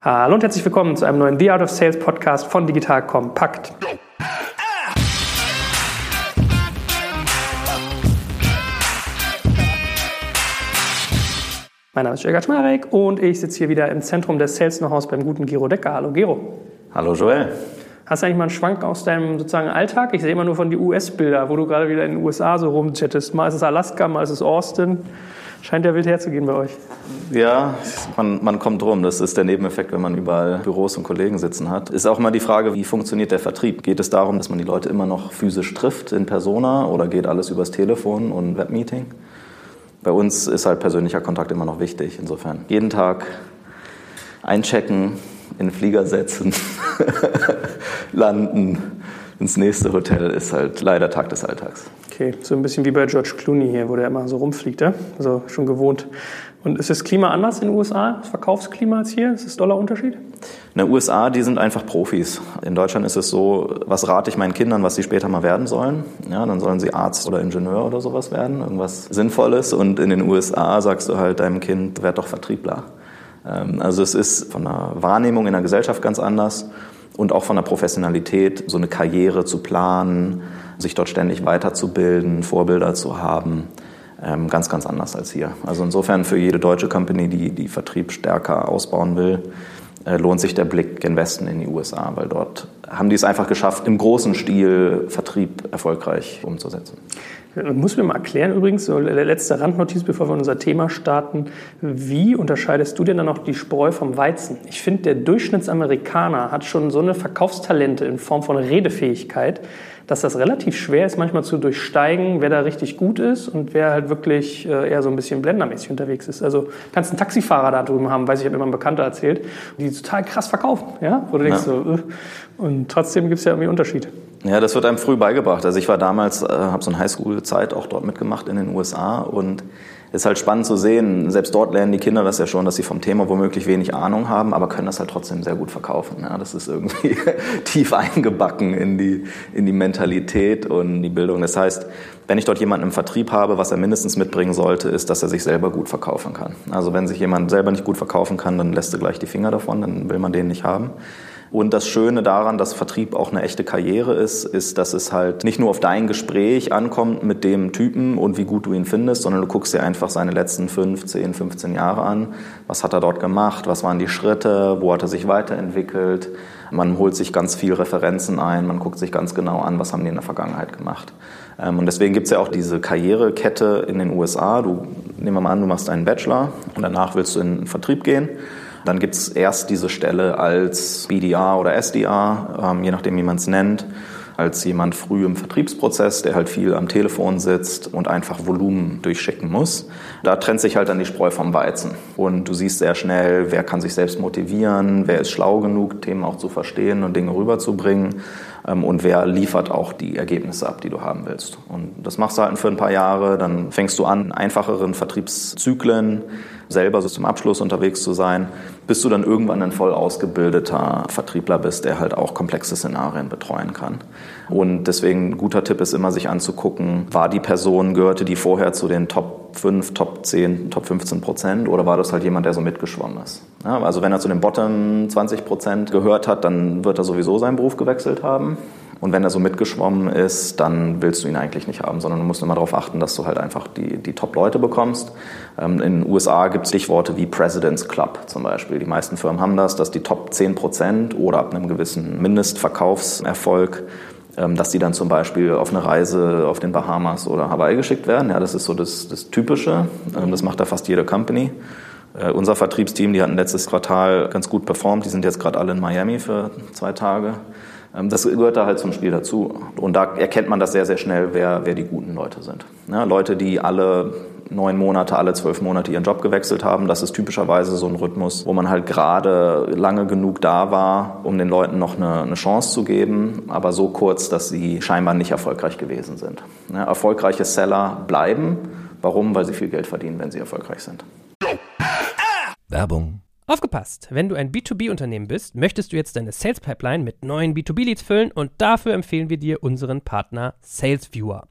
Hallo und herzlich willkommen zu einem neuen The Art of Sales Podcast von Digital Kompakt. Mein Name ist Jörg Schmarek und ich sitze hier wieder im Zentrum des Sales Know-hows beim guten Gero Decker. Hallo Gero. Hallo Joel. Hast du eigentlich mal einen Schwank aus deinem sozusagen Alltag? Ich sehe immer nur von die US-Bilder, wo du gerade wieder in den USA so rumchattest. Mal ist es Alaska, mal ist es Austin. Scheint ja wild herzugehen bei euch. Ja, man, man kommt drum. Das ist der Nebeneffekt, wenn man überall Büros und Kollegen sitzen hat. Ist auch mal die Frage, wie funktioniert der Vertrieb? Geht es darum, dass man die Leute immer noch physisch trifft in Persona oder geht alles übers Telefon und Webmeeting? Bei uns ist halt persönlicher Kontakt immer noch wichtig. Insofern jeden Tag einchecken, in den Flieger setzen, landen, ins nächste Hotel ist halt leider Tag des Alltags. Okay, so ein bisschen wie bei George Clooney hier, wo der immer so rumfliegt, ja? also schon gewohnt. Und ist das Klima anders in den USA, das Verkaufsklima als hier? Ist das Dollarunterschied? In den USA, die sind einfach Profis. In Deutschland ist es so, was rate ich meinen Kindern, was sie später mal werden sollen? Ja, dann sollen sie Arzt oder Ingenieur oder sowas werden, irgendwas Sinnvolles. Und in den USA sagst du halt deinem Kind, werd doch Vertriebler. Ähm, also es ist von der Wahrnehmung in der Gesellschaft ganz anders und auch von der Professionalität, so eine Karriere zu planen, sich dort ständig weiterzubilden, Vorbilder zu haben, ähm, ganz, ganz anders als hier. Also insofern für jede deutsche Company, die die Vertrieb stärker ausbauen will, lohnt sich der Blick gen Westen in die USA, weil dort haben die es einfach geschafft, im großen Stil Vertrieb erfolgreich umzusetzen. Muss mir mal erklären übrigens, so letzte Randnotiz, bevor wir unser Thema starten. Wie unterscheidest du denn dann noch die Spreu vom Weizen? Ich finde, der Durchschnittsamerikaner hat schon so eine Verkaufstalente in Form von Redefähigkeit, dass das relativ schwer ist, manchmal zu durchsteigen, wer da richtig gut ist und wer halt wirklich äh, eher so ein bisschen blendermäßig unterwegs ist. Also kannst einen Taxifahrer da drüben haben, weiß ich, hat mir mal ein Bekannter erzählt, die total krass verkaufen, ja? Wo du denkst ja. so, äh, und trotzdem gibt es ja irgendwie Unterschied. Ja, das wird einem früh beigebracht. Also ich war damals, äh, habe so eine Highschool-Zeit auch dort mitgemacht in den USA und ist halt spannend zu sehen. Selbst dort lernen die Kinder das ja schon, dass sie vom Thema womöglich wenig Ahnung haben, aber können das halt trotzdem sehr gut verkaufen. Ja, das ist irgendwie tief eingebacken in die, in die Mentalität und die Bildung. Das heißt, wenn ich dort jemanden im Vertrieb habe, was er mindestens mitbringen sollte, ist, dass er sich selber gut verkaufen kann. Also wenn sich jemand selber nicht gut verkaufen kann, dann lässt er gleich die Finger davon, dann will man den nicht haben. Und das Schöne daran, dass Vertrieb auch eine echte Karriere ist, ist, dass es halt nicht nur auf dein Gespräch ankommt mit dem Typen und wie gut du ihn findest, sondern du guckst dir einfach seine letzten 15, 15 Jahre an. Was hat er dort gemacht? Was waren die Schritte? Wo hat er sich weiterentwickelt? Man holt sich ganz viel Referenzen ein, man guckt sich ganz genau an, was haben die in der Vergangenheit gemacht. Ähm, und deswegen gibt es ja auch diese Karrierekette in den USA. Du, nehmen wir mal an, du machst einen Bachelor und danach willst du in den Vertrieb gehen. Dann gibt es erst diese Stelle als BDR oder SDR, ähm, je nachdem, wie man es nennt, als jemand früh im Vertriebsprozess, der halt viel am Telefon sitzt und einfach Volumen durchschicken muss. Da trennt sich halt dann die Spreu vom Weizen. Und du siehst sehr schnell, wer kann sich selbst motivieren, wer ist schlau genug, Themen auch zu verstehen und Dinge rüberzubringen und wer liefert auch die Ergebnisse ab, die du haben willst. Und das machst du halt für ein paar Jahre, dann fängst du an, einfacheren Vertriebszyklen selber so zum Abschluss unterwegs zu sein, bis du dann irgendwann ein voll ausgebildeter Vertriebler bist, der halt auch komplexe Szenarien betreuen kann. Und deswegen ein guter Tipp ist immer, sich anzugucken, war die Person, gehörte die vorher zu den Top 5, Top 10, Top 15 Prozent oder war das halt jemand, der so mitgeschwommen ist? Ja, also wenn er zu den Bottom 20 Prozent gehört hat, dann wird er sowieso seinen Beruf gewechselt haben. Und wenn er so mitgeschwommen ist, dann willst du ihn eigentlich nicht haben, sondern du musst immer darauf achten, dass du halt einfach die, die Top-Leute bekommst. Ähm, in den USA gibt es Stichworte wie President's Club zum Beispiel. Die meisten Firmen haben das, dass die Top 10 Prozent oder ab einem gewissen Mindestverkaufserfolg dass die dann zum Beispiel auf eine Reise auf den Bahamas oder Hawaii geschickt werden. Ja, das ist so das, das Typische. Ähm, das macht da fast jede Company. Äh, unser Vertriebsteam, die hatten letztes Quartal ganz gut performt. Die sind jetzt gerade alle in Miami für zwei Tage. Ähm, das gehört da halt zum Spiel dazu. Und da erkennt man das sehr, sehr schnell, wer, wer die guten Leute sind. Ja, Leute, die alle neun Monate, alle zwölf Monate ihren Job gewechselt haben. Das ist typischerweise so ein Rhythmus, wo man halt gerade lange genug da war, um den Leuten noch eine, eine Chance zu geben, aber so kurz, dass sie scheinbar nicht erfolgreich gewesen sind. Ja, erfolgreiche Seller bleiben. Warum? Weil sie viel Geld verdienen, wenn sie erfolgreich sind. Werbung Aufgepasst! Wenn du ein B2B-Unternehmen bist, möchtest du jetzt deine Sales Pipeline mit neuen B2B-Leads füllen und dafür empfehlen wir dir unseren Partner SalesViewer.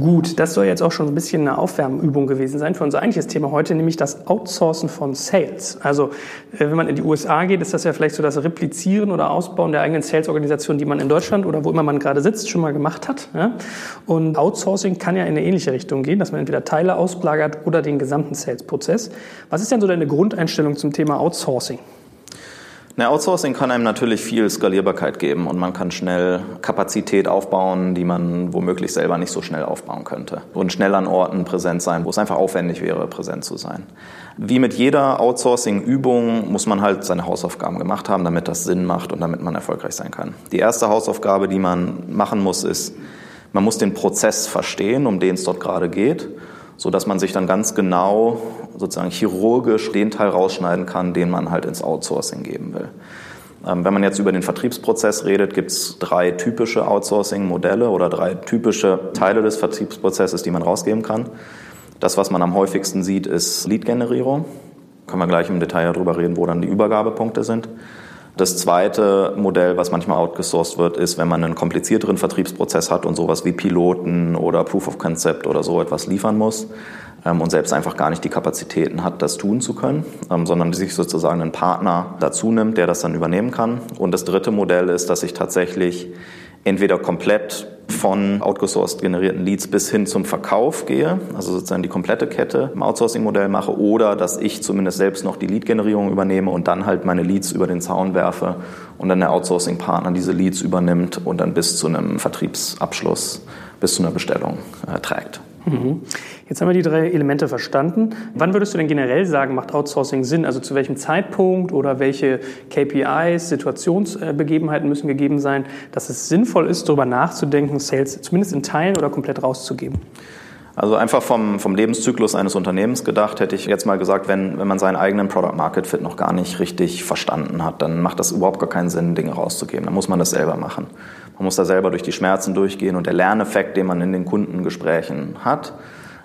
Gut, das soll jetzt auch schon ein bisschen eine Aufwärmübung gewesen sein für unser eigentliches Thema heute, nämlich das Outsourcen von Sales. Also äh, wenn man in die USA geht, ist das ja vielleicht so das Replizieren oder Ausbauen der eigenen Sales-Organisation, die man in Deutschland oder wo immer man gerade sitzt, schon mal gemacht hat. Und Outsourcing kann ja in eine ähnliche Richtung gehen, dass man entweder Teile ausplagert oder den gesamten Sales-Prozess. Was ist denn so deine Grundeinstellung zum Thema Outsourcing? Na, Outsourcing kann einem natürlich viel Skalierbarkeit geben und man kann schnell Kapazität aufbauen, die man womöglich selber nicht so schnell aufbauen könnte. Und schnell an Orten präsent sein, wo es einfach aufwendig wäre, präsent zu sein. Wie mit jeder Outsourcing-Übung muss man halt seine Hausaufgaben gemacht haben, damit das Sinn macht und damit man erfolgreich sein kann. Die erste Hausaufgabe, die man machen muss, ist, man muss den Prozess verstehen, um den es dort gerade geht so dass man sich dann ganz genau sozusagen chirurgisch den Teil rausschneiden kann, den man halt ins Outsourcing geben will. Ähm, wenn man jetzt über den Vertriebsprozess redet, gibt es drei typische Outsourcing-Modelle oder drei typische Teile des Vertriebsprozesses, die man rausgeben kann. Das, was man am häufigsten sieht, ist Lead-Generierung. Können wir gleich im Detail darüber reden, wo dann die Übergabepunkte sind. Das zweite Modell, was manchmal outgesourced wird, ist, wenn man einen komplizierteren Vertriebsprozess hat und sowas wie Piloten oder Proof of Concept oder so etwas liefern muss ähm, und selbst einfach gar nicht die Kapazitäten hat, das tun zu können, ähm, sondern sich sozusagen einen Partner dazu nimmt, der das dann übernehmen kann. Und das dritte Modell ist, dass ich tatsächlich entweder komplett von outgesourced generierten Leads bis hin zum Verkauf gehe, also sozusagen die komplette Kette im Outsourcing-Modell mache, oder dass ich zumindest selbst noch die Lead-Generierung übernehme und dann halt meine Leads über den Zaun werfe und dann der Outsourcing-Partner diese Leads übernimmt und dann bis zu einem Vertriebsabschluss, bis zu einer Bestellung äh, trägt. Mhm. Jetzt haben wir die drei Elemente verstanden. Wann würdest du denn generell sagen, macht Outsourcing Sinn? Also zu welchem Zeitpunkt oder welche KPIs, Situationsbegebenheiten müssen gegeben sein, dass es sinnvoll ist, darüber nachzudenken, Sales zumindest in Teilen oder komplett rauszugeben? Also einfach vom, vom Lebenszyklus eines Unternehmens gedacht, hätte ich jetzt mal gesagt, wenn, wenn man seinen eigenen Product Market Fit noch gar nicht richtig verstanden hat, dann macht das überhaupt gar keinen Sinn, Dinge rauszugeben. Dann muss man das selber machen. Man muss da selber durch die Schmerzen durchgehen und der Lerneffekt, den man in den Kundengesprächen hat,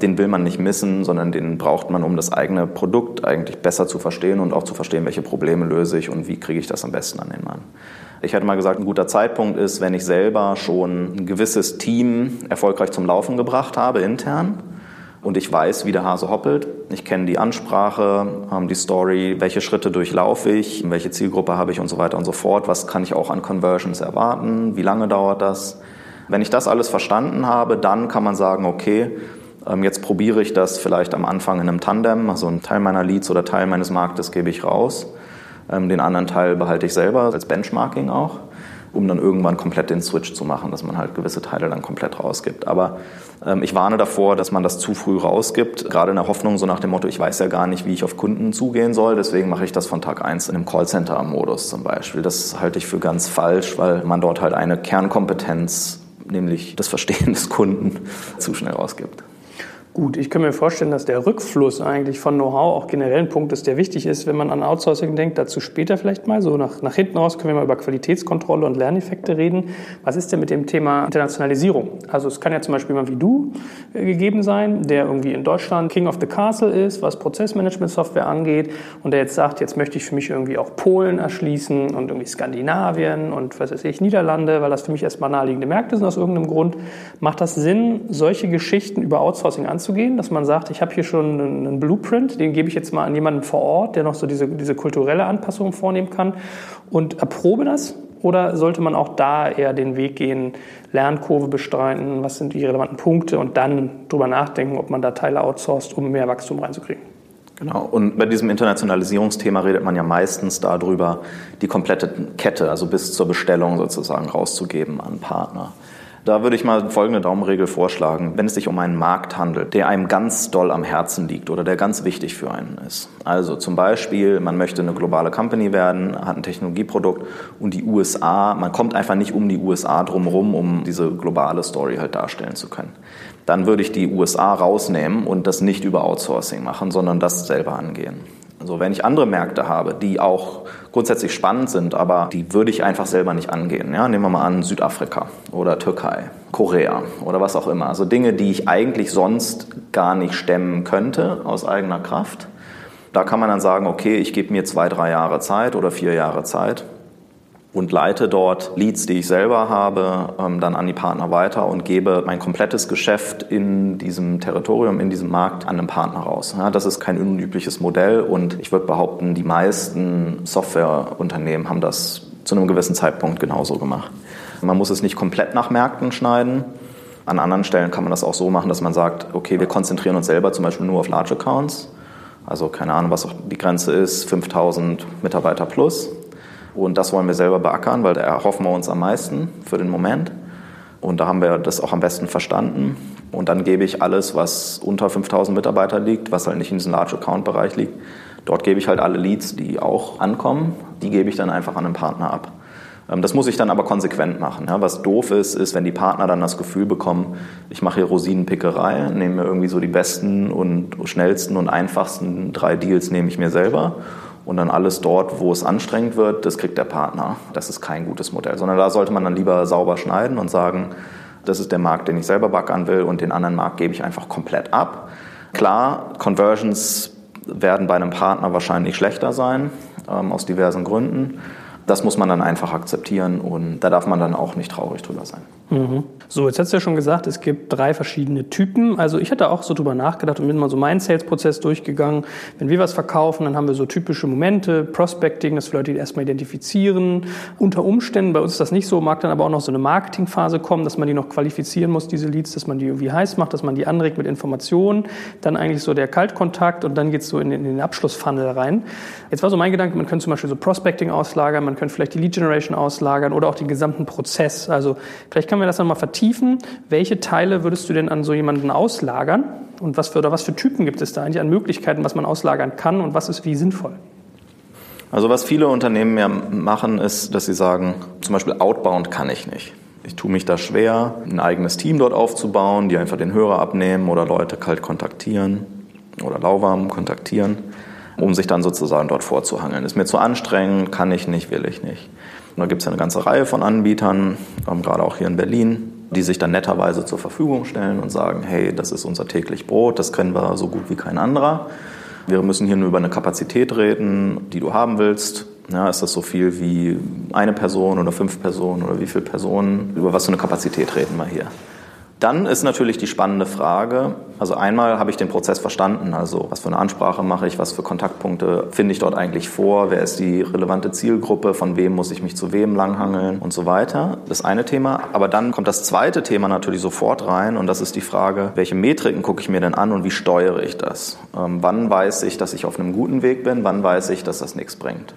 den will man nicht missen, sondern den braucht man, um das eigene Produkt eigentlich besser zu verstehen und auch zu verstehen, welche Probleme löse ich und wie kriege ich das am besten an den Mann. Ich hätte mal gesagt, ein guter Zeitpunkt ist, wenn ich selber schon ein gewisses Team erfolgreich zum Laufen gebracht habe intern und ich weiß, wie der Hase hoppelt. Ich kenne die Ansprache, die Story, welche Schritte durchlaufe ich, welche Zielgruppe habe ich und so weiter und so fort. Was kann ich auch an Conversions erwarten? Wie lange dauert das? Wenn ich das alles verstanden habe, dann kann man sagen, okay, ähm, jetzt probiere ich das vielleicht am Anfang in einem Tandem, also einen Teil meiner Leads oder Teil meines Marktes gebe ich raus. Ähm, den anderen Teil behalte ich selber als Benchmarking auch um dann irgendwann komplett den Switch zu machen, dass man halt gewisse Teile dann komplett rausgibt. Aber ähm, ich warne davor, dass man das zu früh rausgibt, gerade in der Hoffnung, so nach dem Motto, ich weiß ja gar nicht, wie ich auf Kunden zugehen soll, deswegen mache ich das von Tag eins in einem Callcenter-Modus zum Beispiel. Das halte ich für ganz falsch, weil man dort halt eine Kernkompetenz, nämlich das Verstehen des Kunden, zu schnell rausgibt. Gut, ich kann mir vorstellen, dass der Rückfluss eigentlich von Know-how auch generell ein Punkt ist, der wichtig ist, wenn man an Outsourcing denkt. Dazu später vielleicht mal. So nach, nach hinten raus können wir mal über Qualitätskontrolle und Lerneffekte reden. Was ist denn mit dem Thema Internationalisierung? Also es kann ja zum Beispiel jemand wie du äh, gegeben sein, der irgendwie in Deutschland King of the Castle ist, was Prozessmanagement-Software angeht und der jetzt sagt, jetzt möchte ich für mich irgendwie auch Polen erschließen und irgendwie Skandinavien und was weiß ich, Niederlande, weil das für mich erstmal naheliegende Märkte sind aus irgendeinem Grund. Macht das Sinn, solche Geschichten über Outsourcing anzusehen? Anzugehen, dass man sagt, ich habe hier schon einen Blueprint, den gebe ich jetzt mal an jemanden vor Ort, der noch so diese, diese kulturelle Anpassung vornehmen kann und erprobe das? Oder sollte man auch da eher den Weg gehen, Lernkurve bestreiten, was sind die relevanten Punkte und dann drüber nachdenken, ob man da Teile outsourced, um mehr Wachstum reinzukriegen? Genau. Und bei diesem Internationalisierungsthema redet man ja meistens darüber, die komplette Kette, also bis zur Bestellung sozusagen rauszugeben an Partner. Da würde ich mal folgende Daumenregel vorschlagen. Wenn es sich um einen Markt handelt, der einem ganz doll am Herzen liegt oder der ganz wichtig für einen ist. Also zum Beispiel, man möchte eine globale Company werden, hat ein Technologieprodukt und die USA, man kommt einfach nicht um die USA drumherum, um diese globale Story halt darstellen zu können. Dann würde ich die USA rausnehmen und das nicht über Outsourcing machen, sondern das selber angehen. Also wenn ich andere Märkte habe, die auch grundsätzlich spannend sind, aber die würde ich einfach selber nicht angehen. Ja, nehmen wir mal an Südafrika oder Türkei, Korea oder was auch immer. Also Dinge, die ich eigentlich sonst gar nicht stemmen könnte aus eigener Kraft. Da kann man dann sagen, okay, ich gebe mir zwei, drei Jahre Zeit oder vier Jahre Zeit und leite dort Leads, die ich selber habe, ähm, dann an die Partner weiter und gebe mein komplettes Geschäft in diesem Territorium, in diesem Markt an einen Partner raus. das ist kein unübliches Modell und ich würde behaupten, die meisten Softwareunternehmen haben das zu einem gewissen Zeitpunkt genauso gemacht. Man muss es nicht komplett nach Märkten schneiden. An anderen Stellen kann man das auch so machen, dass man sagt, okay, wir konzentrieren uns selber zum Beispiel nur auf Large Accounts. Also keine Ahnung, was auch die Grenze ist, 5000 Mitarbeiter plus und das wollen wir selber beackern, weil da erhoffen wir uns am meisten für den Moment. Und da haben wir das auch am besten verstanden. Und dann gebe ich alles, was unter 5000 Mitarbeiter liegt, was halt nicht in diesem Large Account Bereich liegt. Dort gebe ich halt alle Leads, die auch ankommen, die gebe ich dann einfach an den Partner ab. Ähm, das muss ich dann aber konsequent machen. Was doof ist, ist, wenn die Partner dann das Gefühl bekommen, ich mache hier Rosinenpickerei, nehme mir irgendwie so die besten und schnellsten und einfachsten drei Deals nehme ich mir selber und dann alles dort, wo es anstrengend wird, das kriegt der Partner. Das ist kein gutes Modell, sondern da sollte man dann lieber sauber schneiden und sagen, das ist der Markt, den ich selber backern will und den anderen Markt gebe ich einfach komplett ab. Klar, Conversions werden bei einem Partner wahrscheinlich schlechter sein, ähm, aus diversen Gründen das muss man dann einfach akzeptieren und da darf man dann auch nicht traurig drüber sein. Mhm. So, jetzt hast du ja schon gesagt, es gibt drei verschiedene Typen. Also ich hatte auch so drüber nachgedacht und bin mal so meinen Sales-Prozess durchgegangen. Wenn wir was verkaufen, dann haben wir so typische Momente, Prospecting, dass wir Leute erstmal identifizieren. Unter Umständen, bei uns ist das nicht so, mag dann aber auch noch so eine Marketingphase kommen, dass man die noch qualifizieren muss, diese Leads, dass man die irgendwie heiß macht, dass man die anregt mit Informationen. Dann eigentlich so der Kaltkontakt und dann geht es so in den, in den Abschlussfunnel rein. Jetzt war so mein Gedanke, man könnte zum Beispiel so Prospecting auslagern, man könnte vielleicht die Lead Generation auslagern oder auch den gesamten Prozess. Also vielleicht können wir das nochmal vertiefen. Welche Teile würdest du denn an so jemanden auslagern? Und was für, oder was für Typen gibt es da eigentlich an Möglichkeiten, was man auslagern kann und was ist wie sinnvoll? Also was viele Unternehmen ja machen, ist, dass sie sagen, zum Beispiel Outbound kann ich nicht. Ich tue mich da schwer, ein eigenes Team dort aufzubauen, die einfach den Hörer abnehmen oder Leute kalt kontaktieren oder lauwarm kontaktieren um sich dann sozusagen dort vorzuhangeln. Ist mir zu anstrengend, kann ich nicht, will ich nicht. Und da gibt es ja eine ganze Reihe von Anbietern, ähm, gerade auch hier in Berlin, die sich dann netterweise zur Verfügung stellen und sagen, hey, das ist unser täglich Brot, das kennen wir so gut wie kein anderer. Wir müssen hier nur über eine Kapazität reden, die du haben willst. Ja, ist das so viel wie eine Person oder fünf Personen oder wie viele Personen? Über was für eine Kapazität reden wir hier? Dann ist natürlich die spannende Frage, also einmal habe ich den Prozess verstanden, also was für eine Ansprache mache ich, was für Kontaktpunkte finde ich dort eigentlich vor, wer ist die relevante Zielgruppe, von wem muss ich mich zu wem langhangeln und so weiter. Das eine Thema. Aber dann kommt das zweite Thema natürlich sofort rein und das ist die Frage, welche Metriken gucke ich mir denn an und wie steuere ich das? Ähm, wann weiß ich, dass ich auf einem guten Weg bin, wann weiß ich, dass das nichts bringt?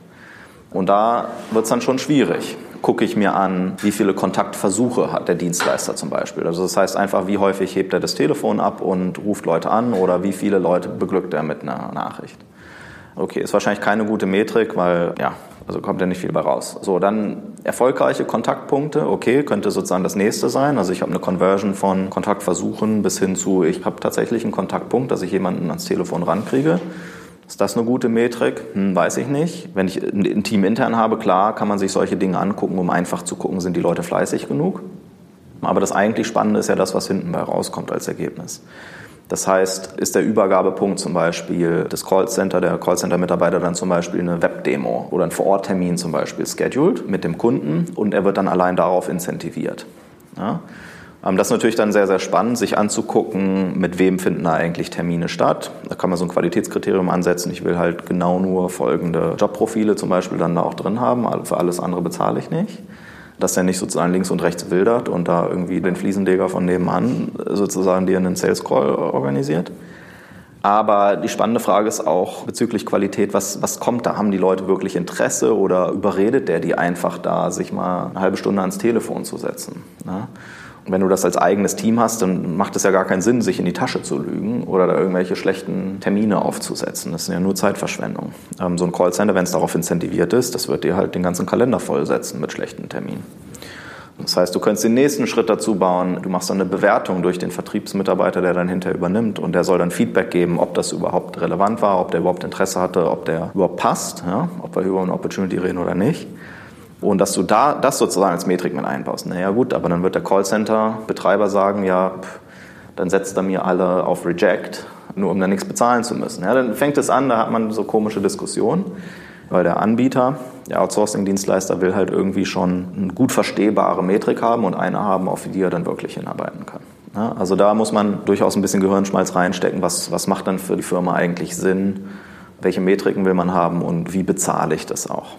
Und da wird es dann schon schwierig. Gucke ich mir an, wie viele Kontaktversuche hat der Dienstleister zum Beispiel. Also das heißt einfach, wie häufig hebt er das Telefon ab und ruft Leute an oder wie viele Leute beglückt er mit einer Nachricht. Okay, ist wahrscheinlich keine gute Metrik, weil ja, also kommt ja nicht viel bei raus. So, dann erfolgreiche Kontaktpunkte, okay, könnte sozusagen das nächste sein. Also ich habe eine Conversion von Kontaktversuchen bis hin zu, ich habe tatsächlich einen Kontaktpunkt, dass ich jemanden ans Telefon rankriege. Ist das eine gute Metrik? Hm, weiß ich nicht. Wenn ich ein Team intern habe, klar, kann man sich solche Dinge angucken, um einfach zu gucken, sind die Leute fleißig genug. Aber das eigentlich Spannende ist ja das, was hinten bei rauskommt als Ergebnis. Das heißt, ist der Übergabepunkt zum Beispiel des Callcenter, der Callcenter-Mitarbeiter dann zum Beispiel eine Webdemo oder ein Vororttermin zum Beispiel scheduled mit dem Kunden und er wird dann allein darauf incentiviert. Ja? Ähm, das ist natürlich dann sehr, sehr spannend, sich anzugucken, mit wem finden da eigentlich Termine statt. Da kann man so ein Qualitätskriterium ansetzen. Ich will halt genau nur folgende Jobprofile zum Beispiel dann da auch drin haben. Für alles andere bezahle ich nicht. Dass der nicht sozusagen links und rechts wildert und da irgendwie den Fliesenleger von nebenan sozusagen dir einen Sales Call organisiert. Aber die spannende Frage ist auch bezüglich Qualität, was, was kommt da? Haben die Leute wirklich Interesse oder überredet der die einfach da, sich mal eine halbe Stunde ans Telefon zu setzen? Ne? Wenn du das als eigenes Team hast, dann macht es ja gar keinen Sinn, sich in die Tasche zu lügen oder da irgendwelche schlechten Termine aufzusetzen. Das ist ja nur Zeitverschwendung. Ähm, so ein Callcenter, wenn es darauf incentiviert ist, das wird dir halt den ganzen Kalender vollsetzen mit schlechten Terminen. Das heißt, du könntest den nächsten Schritt dazu bauen. Du machst dann eine Bewertung durch den Vertriebsmitarbeiter, der dann hinterher übernimmt und der soll dann Feedback geben, ob das überhaupt relevant war, ob der überhaupt Interesse hatte, ob der überhaupt passt, ja? ob wir über eine Opportunity reden oder nicht. Und dass du da das sozusagen als Metrik mit einbaust. Naja gut, aber dann wird der Callcenter-Betreiber sagen, ja, pff, dann setzt er mir alle auf Reject, nur um dann nichts bezahlen zu müssen. Ja, dann fängt es an, da hat man so komische Diskussionen, weil der Anbieter, der Outsourcing-Dienstleister will halt irgendwie schon eine gut verstehbare Metrik haben und eine haben, auf die er dann wirklich hinarbeiten kann. Ja, also da muss man durchaus ein bisschen Gehirnschmalz reinstecken, was, was macht dann für die Firma eigentlich Sinn, welche Metriken will man haben und wie bezahle ich das auch.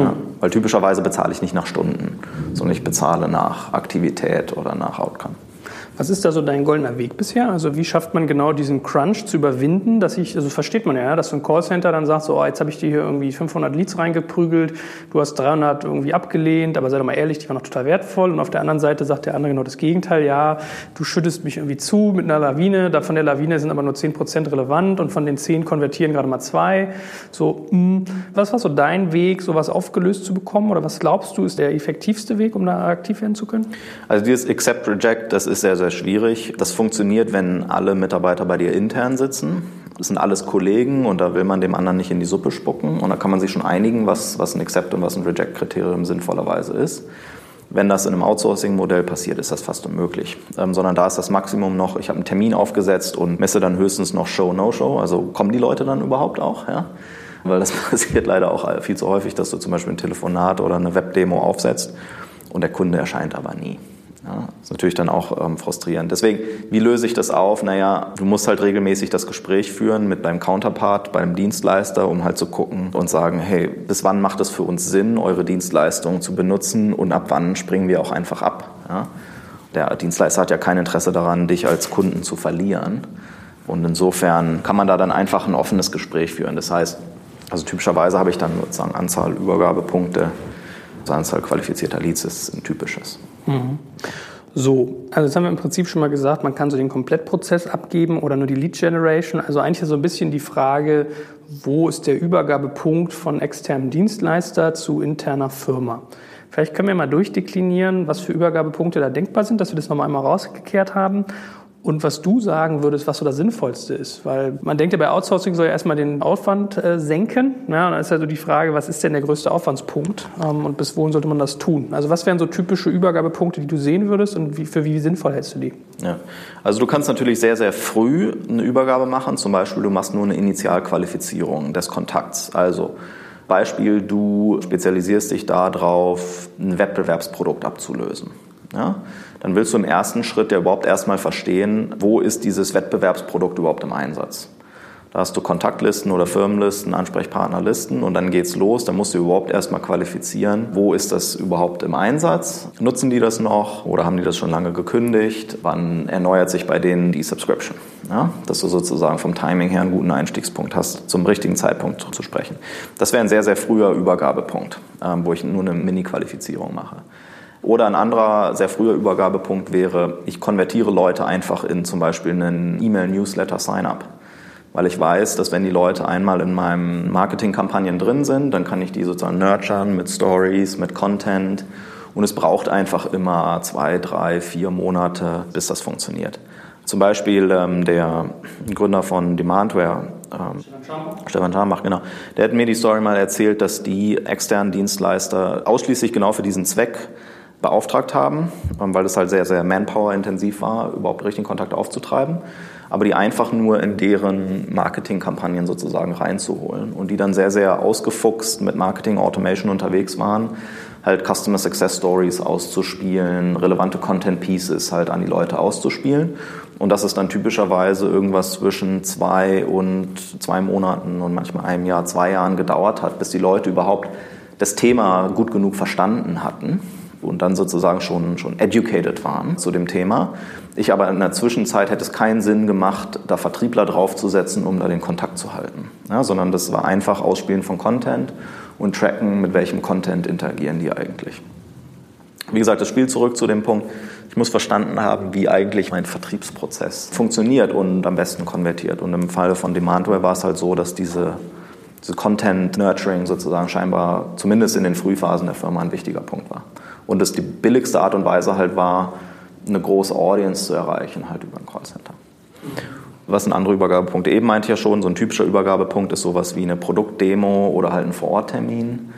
Ja, weil typischerweise bezahle ich nicht nach Stunden, sondern ich bezahle nach Aktivität oder nach Outcome. Was ist da so dein goldener Weg bisher? Also wie schafft man genau diesen Crunch zu überwinden, dass ich, also versteht man ja, dass so ein Callcenter dann sagt, so, oh, jetzt habe ich dir hier irgendwie 500 Leads reingeprügelt, du hast 300 irgendwie abgelehnt, aber sei doch mal ehrlich, die waren noch total wertvoll. Und auf der anderen Seite sagt der andere genau das Gegenteil, ja, du schüttest mich irgendwie zu mit einer Lawine, da von der Lawine sind aber nur 10% relevant und von den 10 konvertieren gerade mal zwei. So, mh, hm, was war so dein Weg, sowas aufgelöst zu bekommen oder was glaubst du ist der effektivste Weg, um da aktiv werden zu können? Also dieses Accept Reject, das ist sehr, sehr sehr schwierig. Das funktioniert, wenn alle Mitarbeiter bei dir intern sitzen. Das sind alles Kollegen und da will man dem anderen nicht in die Suppe spucken. Und da kann man sich schon einigen, was, was ein Accept und was ein Reject-Kriterium sinnvollerweise ist. Wenn das in einem Outsourcing-Modell passiert, ist das fast unmöglich. Ähm, sondern da ist das Maximum noch, ich habe einen Termin aufgesetzt und messe dann höchstens noch Show, No-Show. Also kommen die Leute dann überhaupt auch? Ja? Weil das passiert leider auch viel zu häufig, dass du zum Beispiel ein Telefonat oder eine Webdemo aufsetzt und der Kunde erscheint aber nie. Ja, ist natürlich dann auch ähm, frustrierend. Deswegen, wie löse ich das auf? Naja, du musst halt regelmäßig das Gespräch führen mit deinem Counterpart, beim Dienstleister, um halt zu gucken und sagen, hey, bis wann macht es für uns Sinn, eure Dienstleistung zu benutzen und ab wann springen wir auch einfach ab? Ja? Der Dienstleister hat ja kein Interesse daran, dich als Kunden zu verlieren. Und insofern kann man da dann einfach ein offenes Gespräch führen. Das heißt, also typischerweise habe ich dann sozusagen Anzahl Übergabepunkte, also Anzahl qualifizierter Leads ist ein typisches. Mhm. So, also jetzt haben wir im Prinzip schon mal gesagt, man kann so den Komplettprozess abgeben oder nur die Lead Generation. Also eigentlich so ein bisschen die Frage, wo ist der Übergabepunkt von externem Dienstleister zu interner Firma? Vielleicht können wir mal durchdeklinieren, was für Übergabepunkte da denkbar sind, dass wir das nochmal einmal rausgekehrt haben und was du sagen würdest, was so das Sinnvollste ist. Weil man denkt ja bei Outsourcing soll ja erstmal den Aufwand äh, senken. Ja, und dann ist ja so die Frage, was ist denn der größte Aufwandspunkt ähm, und bis wohin sollte man das tun? Also was wären so typische Übergabepunkte, die du sehen würdest und wie, für wie sinnvoll hältst du die? Ja, also du kannst natürlich sehr, sehr früh eine Übergabe machen. Zum Beispiel, du machst nur eine Initialqualifizierung des Kontakts. Also Beispiel, du spezialisierst dich darauf, ein Wettbewerbsprodukt abzulösen. Ja? Dann willst du im ersten Schritt ja überhaupt erstmal verstehen, wo ist dieses Wettbewerbsprodukt überhaupt im Einsatz. Da hast du Kontaktlisten oder Firmenlisten, Ansprechpartnerlisten und dann geht's los. Da musst du überhaupt erstmal qualifizieren, wo ist das überhaupt im Einsatz? Nutzen die das noch oder haben die das schon lange gekündigt? Wann erneuert sich bei denen die Subscription? Ja, dass du sozusagen vom Timing her einen guten Einstiegspunkt hast, zum richtigen Zeitpunkt zu sprechen. Das wäre ein sehr, sehr früher Übergabepunkt, ähm, wo ich nur eine Mini-Qualifizierung mache. Oder ein anderer sehr früher Übergabepunkt wäre, ich konvertiere Leute einfach in zum Beispiel einen E-Mail-Newsletter-Sign-up. Weil ich weiß, dass wenn die Leute einmal in meinen Marketingkampagnen drin sind, dann kann ich die sozusagen nurturen mit Stories, mit Content. Und es braucht einfach immer zwei, drei, vier Monate, bis das funktioniert. Zum Beispiel ähm, der Gründer von Demandware, ähm, Stefan Schambach, genau, der hat mir die Story mal erzählt, dass die externen Dienstleister ausschließlich genau für diesen Zweck beauftragt haben, ähm, weil es halt sehr, sehr manpower-intensiv war, überhaupt richtigen Kontakt aufzutreiben, aber die einfach nur in deren Marketingkampagnen sozusagen reinzuholen und die dann sehr, sehr ausgefuchst mit Marketing Automation unterwegs waren, halt Customer Success Stories auszuspielen, relevante Content Pieces halt an die Leute auszuspielen. Und das ist dann typischerweise irgendwas zwischen zwei und zwei Monaten und manchmal einem Jahr, zwei Jahren gedauert hat, bis die Leute überhaupt das Thema gut genug verstanden hatten und dann sozusagen schon, schon educated waren zu dem Thema. Ich aber in der Zwischenzeit hätte es keinen Sinn gemacht, da Vertriebler draufzusetzen, um da den Kontakt zu halten. Ja, sondern das war einfach Ausspielen von Content und tracken, mit welchem Content interagieren die eigentlich. Wie gesagt, das Spiel zurück zu dem Punkt, ich muss verstanden haben, wie eigentlich mein Vertriebsprozess funktioniert und am besten konvertiert. Und im Fall von Demandware war es halt so, dass diese, diese Content-Nurturing sozusagen scheinbar zumindest in den Frühphasen der Firma ein wichtiger Punkt war. Und dass die billigste Art und Weise halt war, eine große Audience zu erreichen, halt über ein Callcenter. Was ein anderer Übergabepunkt eben meinte ja schon, so ein typischer Übergabepunkt ist sowas wie eine Produktdemo oder halt ein Vororttermin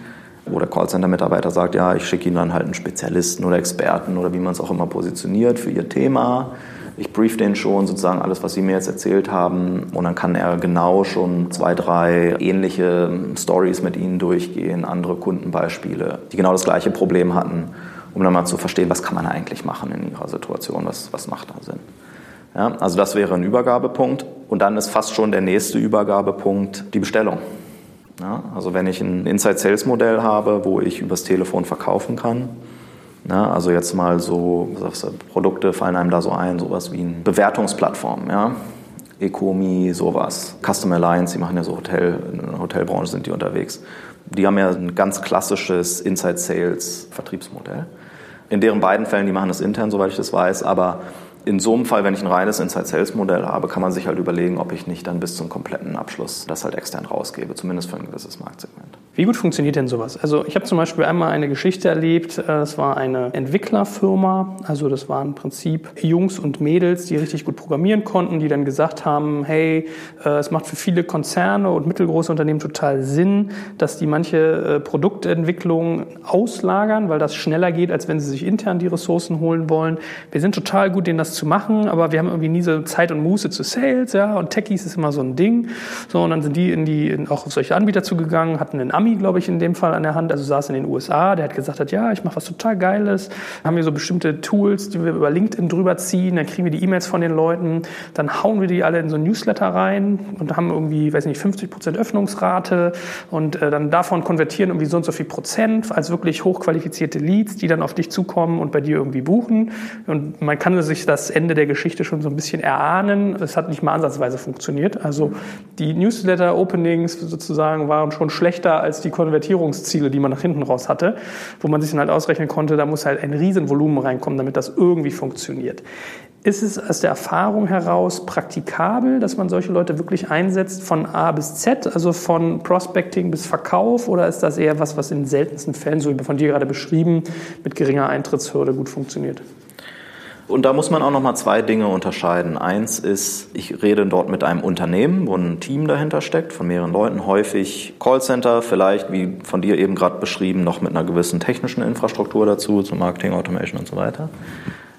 wo der Callcenter-Mitarbeiter sagt, ja, ich schicke Ihnen dann halt einen Spezialisten oder Experten oder wie man es auch immer positioniert für Ihr Thema. Ich brief den schon sozusagen alles, was Sie mir jetzt erzählt haben und dann kann er genau schon zwei, drei ähnliche Stories mit Ihnen durchgehen, andere Kundenbeispiele, die genau das gleiche Problem hatten, um dann mal zu verstehen, was kann man eigentlich machen in Ihrer Situation, was, was macht da Sinn. Ja, also das wäre ein Übergabepunkt und dann ist fast schon der nächste Übergabepunkt die Bestellung. Ja, also wenn ich ein Inside-Sales-Modell habe, wo ich übers Telefon verkaufen kann, ja, also jetzt mal so, Produkte fallen einem da so ein, sowas wie eine Bewertungsplattform, ja, Ecomi, sowas, Custom Alliance, die machen ja so Hotel, in der Hotelbranche sind die unterwegs. Die haben ja ein ganz klassisches Inside-Sales-Vertriebsmodell. In deren beiden Fällen, die machen das intern, soweit ich das weiß, aber in so einem Fall, wenn ich ein reines Inside-Sales-Modell habe, kann man sich halt überlegen, ob ich nicht dann bis zum kompletten Abschluss das halt extern rausgebe, zumindest für ein gewisses Marktsegment. Wie gut funktioniert denn sowas? Also ich habe zum Beispiel einmal eine Geschichte erlebt, äh, das war eine Entwicklerfirma, also das waren im Prinzip Jungs und Mädels, die richtig gut programmieren konnten, die dann gesagt haben, hey, äh, es macht für viele Konzerne und mittelgroße Unternehmen total Sinn, dass die manche äh, Produktentwicklung auslagern, weil das schneller geht, als wenn sie sich intern die Ressourcen holen wollen. Wir sind total gut, denen das zu machen, aber wir haben irgendwie nie so Zeit und Muße zu Sales, ja, und Techies ist immer so ein Ding. So, und dann sind die in die, in, auch auf solche Anbieter zugegangen, hatten einen Ami glaube ich, in dem Fall an der Hand, also saß in den USA, der hat gesagt hat, ja, ich mache was total Geiles, haben wir so bestimmte Tools, die wir über LinkedIn drüber ziehen, dann kriegen wir die E-Mails von den Leuten, dann hauen wir die alle in so ein Newsletter rein und haben irgendwie, weiß nicht, 50 Prozent Öffnungsrate und äh, dann davon konvertieren irgendwie so und so viel Prozent als wirklich hochqualifizierte Leads, die dann auf dich zukommen und bei dir irgendwie buchen und man kann sich das Ende der Geschichte schon so ein bisschen erahnen, es hat nicht mal ansatzweise funktioniert, also die Newsletter-Openings sozusagen waren schon schlechter als die Konvertierungsziele, die man nach hinten raus hatte, wo man sich dann halt ausrechnen konnte, da muss halt ein Riesenvolumen reinkommen, damit das irgendwie funktioniert. Ist es aus der Erfahrung heraus praktikabel, dass man solche Leute wirklich einsetzt von A bis Z, also von Prospecting bis Verkauf, oder ist das eher was, was in seltensten Fällen, so wie von dir gerade beschrieben, mit geringer Eintrittshürde gut funktioniert? Und da muss man auch nochmal zwei Dinge unterscheiden. Eins ist, ich rede dort mit einem Unternehmen, wo ein Team dahinter steckt, von mehreren Leuten, häufig Callcenter, vielleicht, wie von dir eben gerade beschrieben, noch mit einer gewissen technischen Infrastruktur dazu, zum Marketing, Automation und so weiter.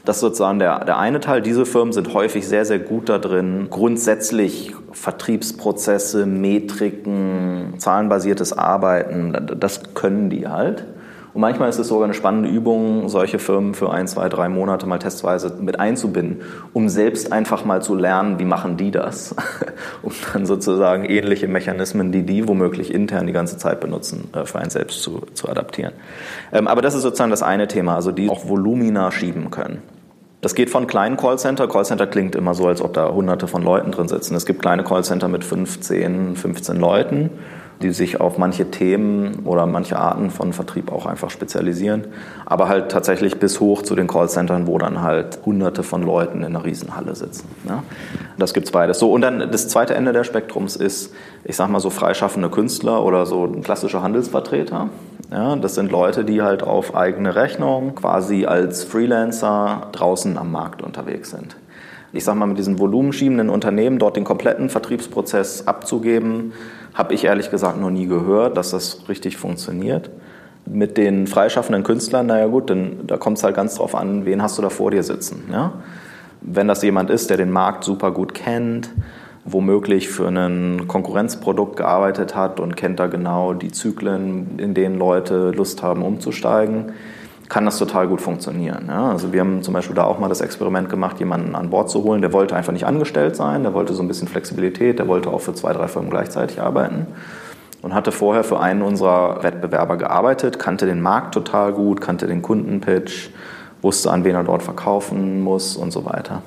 Das ist sozusagen der, der eine Teil. Diese Firmen sind häufig sehr, sehr gut da drin, grundsätzlich Vertriebsprozesse, Metriken, zahlenbasiertes Arbeiten, das können die halt. Und manchmal ist es sogar eine spannende Übung, solche Firmen für ein, zwei, drei Monate mal testweise mit einzubinden, um selbst einfach mal zu lernen, wie machen die das, um dann sozusagen ähnliche Mechanismen, die die womöglich intern die ganze Zeit benutzen, äh, für einen selbst zu, zu adaptieren. Ähm, aber das ist sozusagen das eine Thema, also die auch Volumina schieben können. Das geht von kleinen Callcenter. Callcenter klingt immer so, als ob da hunderte von Leuten drin sitzen. Es gibt kleine Callcenter mit 15, 15 Leuten die sich auf manche Themen oder manche Arten von Vertrieb auch einfach spezialisieren. Aber halt tatsächlich bis hoch zu den Callcentern, wo dann halt hunderte von Leuten in einer Riesenhalle sitzen. Ja? Das gibt's beides. So, und dann das zweite Ende des Spektrums ist, ich sag mal so freischaffende Künstler oder so ein klassischer Handelsvertreter. Ja, das sind Leute, die halt auf eigene Rechnung quasi als Freelancer draußen am Markt unterwegs sind ich sage mal, mit diesen volumenschiebenden Unternehmen dort den kompletten Vertriebsprozess abzugeben, habe ich ehrlich gesagt noch nie gehört, dass das richtig funktioniert. Mit den freischaffenden Künstlern, naja gut, dann, da kommt es halt ganz drauf an, wen hast du da vor dir sitzen. Ja? Wenn das jemand ist, der den Markt super gut kennt, womöglich für ein Konkurrenzprodukt gearbeitet hat und kennt da genau die Zyklen, in denen Leute Lust haben umzusteigen, kann das total gut funktionieren. Ja, also wir haben zum Beispiel da auch mal das Experiment gemacht, jemanden an Bord zu holen, der wollte einfach nicht angestellt sein, der wollte so ein bisschen Flexibilität, der wollte auch für zwei, drei Firmen gleichzeitig arbeiten. und hatte vorher für einen unserer Wettbewerber gearbeitet, kannte den Markt total gut, kannte den Kundenpitch, wusste, an wen er dort verkaufen muss und so weiter.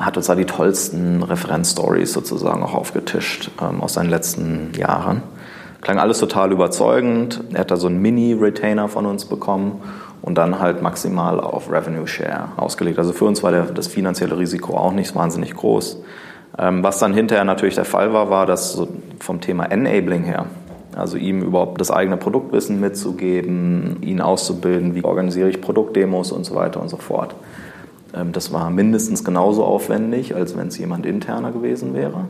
Hat uns da die tollsten Referenzstories sozusagen auch aufgetischt ähm, aus seinen letzten Jahren. Klang alles total überzeugend. Er hat da so einen Mini-Retainer von uns bekommen und dann halt maximal auf Revenue Share ausgelegt. Also für uns war der, das finanzielle Risiko auch nicht wahnsinnig groß. Ähm, was dann hinterher natürlich der Fall war, war, dass vom Thema Enabling her, also ihm überhaupt das eigene Produktwissen mitzugeben, ihn auszubilden, wie organisiere ich Produktdemos und so weiter und so fort. Ähm, das war mindestens genauso aufwendig, als wenn es jemand interner gewesen wäre.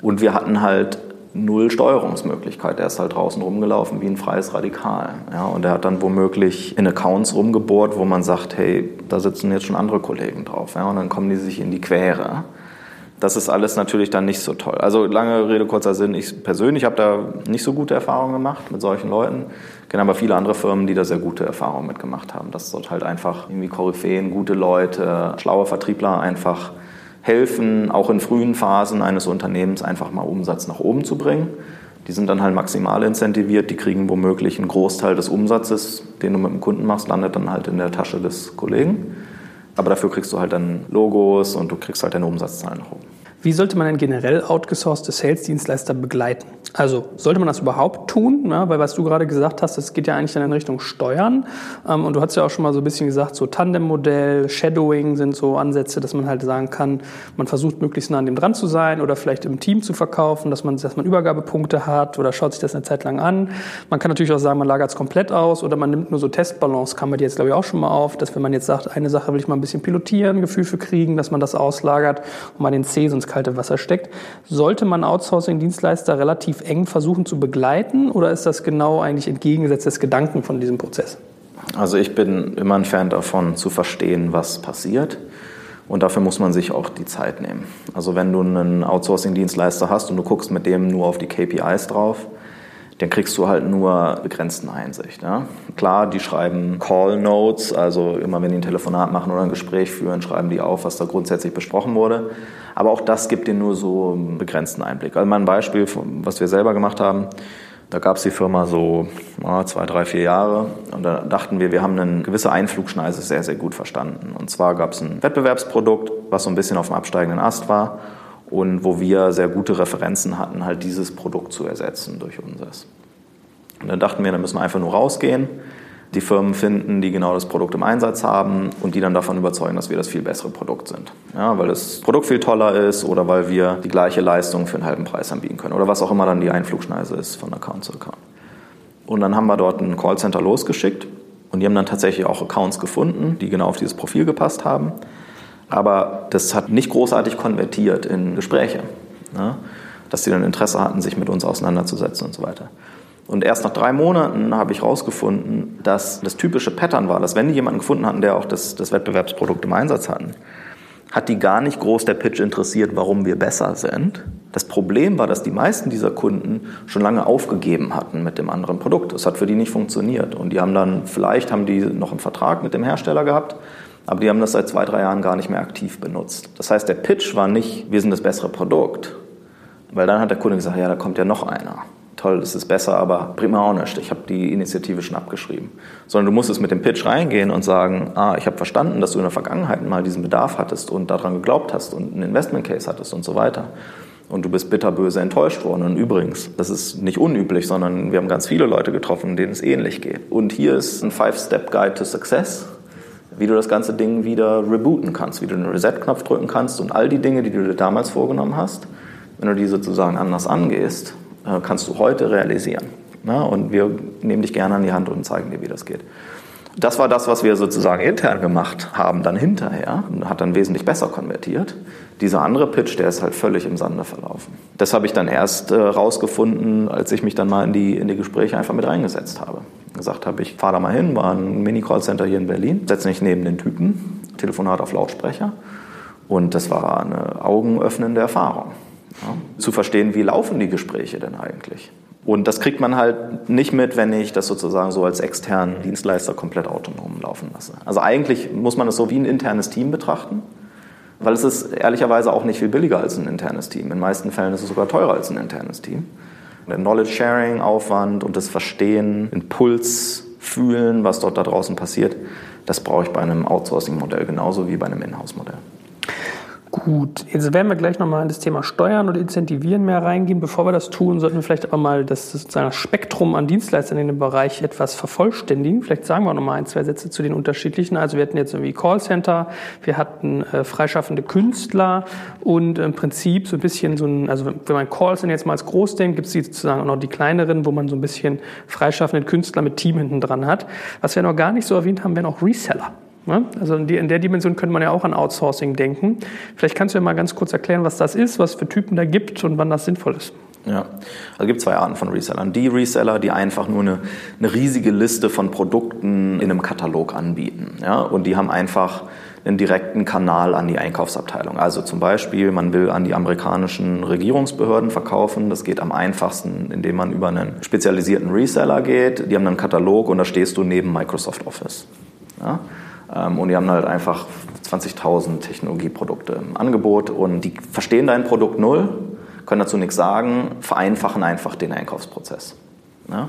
Und wir hatten halt null Steuerungsmöglichkeit. Er ist halt draußen rumgelaufen wie ein freies Radikal. Ja, und er hat dann womöglich in Accounts rumgebohrt, wo man sagt, hey, da sitzen jetzt schon andere Kollegen drauf. Ja, und dann kommen die sich in die Quere. Das ist alles natürlich dann nicht so toll. Also lange Rede, kurzer Sinn. Ich persönlich habe da nicht so gute Erfahrungen gemacht mit solchen Leuten. Ich kenne aber viele andere Firmen, die da sehr gute Erfahrungen mitgemacht haben. Dass dort halt einfach irgendwie Koryphäen, gute Leute, schlaue Vertriebler einfach helfen, auch in frühen Phasen eines Unternehmens einfach mal Umsatz nach oben zu bringen. Die sind dann halt maximal incentiviert, die kriegen womöglich einen Großteil des Umsatzes, den du mit dem Kunden machst, landet dann halt in der Tasche des Kollegen. Aber dafür kriegst du halt dann Logos und du kriegst halt deine Umsatzzahlen nach oben. Wie sollte man denn generell outgesourcete Sales-Dienstleister begleiten? Also sollte man das überhaupt tun? Ja, weil was du gerade gesagt hast, das geht ja eigentlich dann in Richtung Steuern. Ähm, und du hast ja auch schon mal so ein bisschen gesagt, so Tandem-Modell, Shadowing sind so Ansätze, dass man halt sagen kann, man versucht möglichst nah an dem dran zu sein oder vielleicht im Team zu verkaufen, dass man, dass man Übergabepunkte hat oder schaut sich das eine Zeit lang an. Man kann natürlich auch sagen, man lagert es komplett aus oder man nimmt nur so Testbalance, kam dir jetzt glaube ich auch schon mal auf, dass wenn man jetzt sagt, eine Sache will ich mal ein bisschen pilotieren, Gefühl für kriegen, dass man das auslagert und mal den C ins kalte Wasser steckt. Sollte man Outsourcing-Dienstleister relativ eng versuchen zu begleiten oder ist das genau eigentlich entgegengesetzt des Gedanken von diesem Prozess? Also ich bin immer ein Fan davon, zu verstehen, was passiert. Und dafür muss man sich auch die Zeit nehmen. Also wenn du einen Outsourcing-Dienstleister hast und du guckst mit dem nur auf die KPIs drauf, dann kriegst du halt nur begrenzten Einsicht. Ja? Klar, die schreiben Call Notes, also immer wenn die ein Telefonat machen oder ein Gespräch führen, schreiben die auf, was da grundsätzlich besprochen wurde. Aber auch das gibt dir nur so einen begrenzten Einblick. Also mal ein Beispiel, was wir selber gemacht haben. Da gab es die Firma so zwei, drei, vier Jahre und da dachten wir, wir haben eine gewisse Einflugschneise sehr, sehr gut verstanden. Und zwar gab es ein Wettbewerbsprodukt, was so ein bisschen auf dem absteigenden Ast war und wo wir sehr gute Referenzen hatten, halt dieses Produkt zu ersetzen durch unseres. Und dann dachten wir, da müssen wir einfach nur rausgehen, die Firmen finden, die genau das Produkt im Einsatz haben und die dann davon überzeugen, dass wir das viel bessere Produkt sind. Ja, weil das Produkt viel toller ist oder weil wir die gleiche Leistung für einen halben Preis anbieten können oder was auch immer dann die Einflugschneise ist von Account zu Account. Und dann haben wir dort ein Callcenter losgeschickt und die haben dann tatsächlich auch Accounts gefunden, die genau auf dieses Profil gepasst haben. Aber das hat nicht großartig konvertiert in Gespräche, ne? dass sie dann Interesse hatten, sich mit uns auseinanderzusetzen und so weiter. Und erst nach drei Monaten habe ich herausgefunden, dass das typische Pattern war, dass wenn die jemanden gefunden hatten, der auch das, das Wettbewerbsprodukt im Einsatz hatten, hat die gar nicht groß der Pitch interessiert, warum wir besser sind. Das Problem war, dass die meisten dieser Kunden schon lange aufgegeben hatten mit dem anderen Produkt. Das hat für die nicht funktioniert. Und die haben dann, vielleicht haben die noch einen Vertrag mit dem Hersteller gehabt, aber die haben das seit zwei, drei Jahren gar nicht mehr aktiv benutzt. Das heißt, der Pitch war nicht, wir sind das bessere Produkt, weil dann hat der Kunde gesagt, ja, da kommt ja noch einer. Toll, das ist besser, aber bringt mir auch nichts. Ich habe die Initiative schon abgeschrieben. Sondern du musstest mit dem Pitch reingehen und sagen, ah, ich habe verstanden, dass du in der Vergangenheit mal diesen Bedarf hattest und daran geglaubt hast und einen Investment Case hattest und so weiter. Und du bist bitterböse enttäuscht worden. Und übrigens, das ist nicht unüblich, sondern wir haben ganz viele Leute getroffen, denen es ähnlich geht. Und hier ist ein Five-Step-Guide to Success wie du das ganze Ding wieder rebooten kannst, wie du den Reset-Knopf drücken kannst und all die Dinge, die du dir damals vorgenommen hast, wenn du die sozusagen anders angehst, äh, kannst du heute realisieren. Und wir nehmen dich gerne an die Hand und zeigen dir, wie das geht. Das war das, was wir sozusagen intern gemacht haben, dann hinterher, und hat dann wesentlich besser konvertiert. Dieser andere Pitch, der ist halt völlig im Sande verlaufen. Das habe ich dann erst äh, rausgefunden, als ich mich dann mal in die, in die Gespräche einfach mit reingesetzt habe gesagt habe, ich fahre da mal hin, war ein Mini-Call-Center hier in Berlin, setze mich neben den Typen, Telefonat auf Lautsprecher und das war eine augenöffnende Erfahrung. Ja, zu verstehen, wie laufen die Gespräche denn eigentlich? Und das kriegt man halt nicht mit, wenn ich das sozusagen so als externen Dienstleister komplett autonom laufen lasse. Also eigentlich muss man es so wie ein internes Team betrachten, weil es ist ehrlicherweise auch nicht viel billiger als ein internes Team. In den meisten Fällen ist es sogar teurer als ein internes Team. Der Knowledge-Sharing-Aufwand und das Verstehen, den Puls fühlen, was dort da draußen passiert, das brauche ich bei einem Outsourcing-Modell genauso wie bei einem Inhouse-Modell. Gut, jetzt werden wir gleich nochmal in das Thema Steuern und Incentivieren mehr reingehen. Bevor wir das tun, sollten wir vielleicht aber mal das, sozusagen Spektrum an Dienstleistern in dem Bereich etwas vervollständigen. Vielleicht sagen wir nochmal ein, zwei Sätze zu den unterschiedlichen. Also wir hatten jetzt irgendwie Callcenter, wir hatten äh, freischaffende Künstler und im Prinzip so ein bisschen so ein, also wenn man Callcenter jetzt mal als groß denkt, gibt es sozusagen auch noch die kleineren, wo man so ein bisschen freischaffende Künstler mit Team hinten dran hat. Was wir noch gar nicht so erwähnt haben, wären auch Reseller. Ne? Also in, der Dimension könnte man ja auch an Outsourcing denken. Vielleicht kannst du ja mal ganz kurz erklären, was das ist, was für Typen da gibt und wann das sinnvoll ist. Ja, also es gibt zwei Arten von Resellern. Die Reseller, die einfach nur eine, eine riesige Liste von Produkten in einem Katalog anbieten. Ja? Und die haben einfach einen direkten Kanal an die Einkaufsabteilung. Also zum Beispiel, man will an die amerikanischen Regierungsbehörden verkaufen. Das geht am einfachsten, indem man über einen spezialisierten Reseller geht. Die haben einen Katalog und da stehst du neben Microsoft Office. Ja? Ähm, und die haben halt einfach 20.000 Technologieprodukte im Angebot und die verstehen dein Produkt null, können dazu nichts sagen, vereinfachen einfach den Einkaufsprozess. Ja?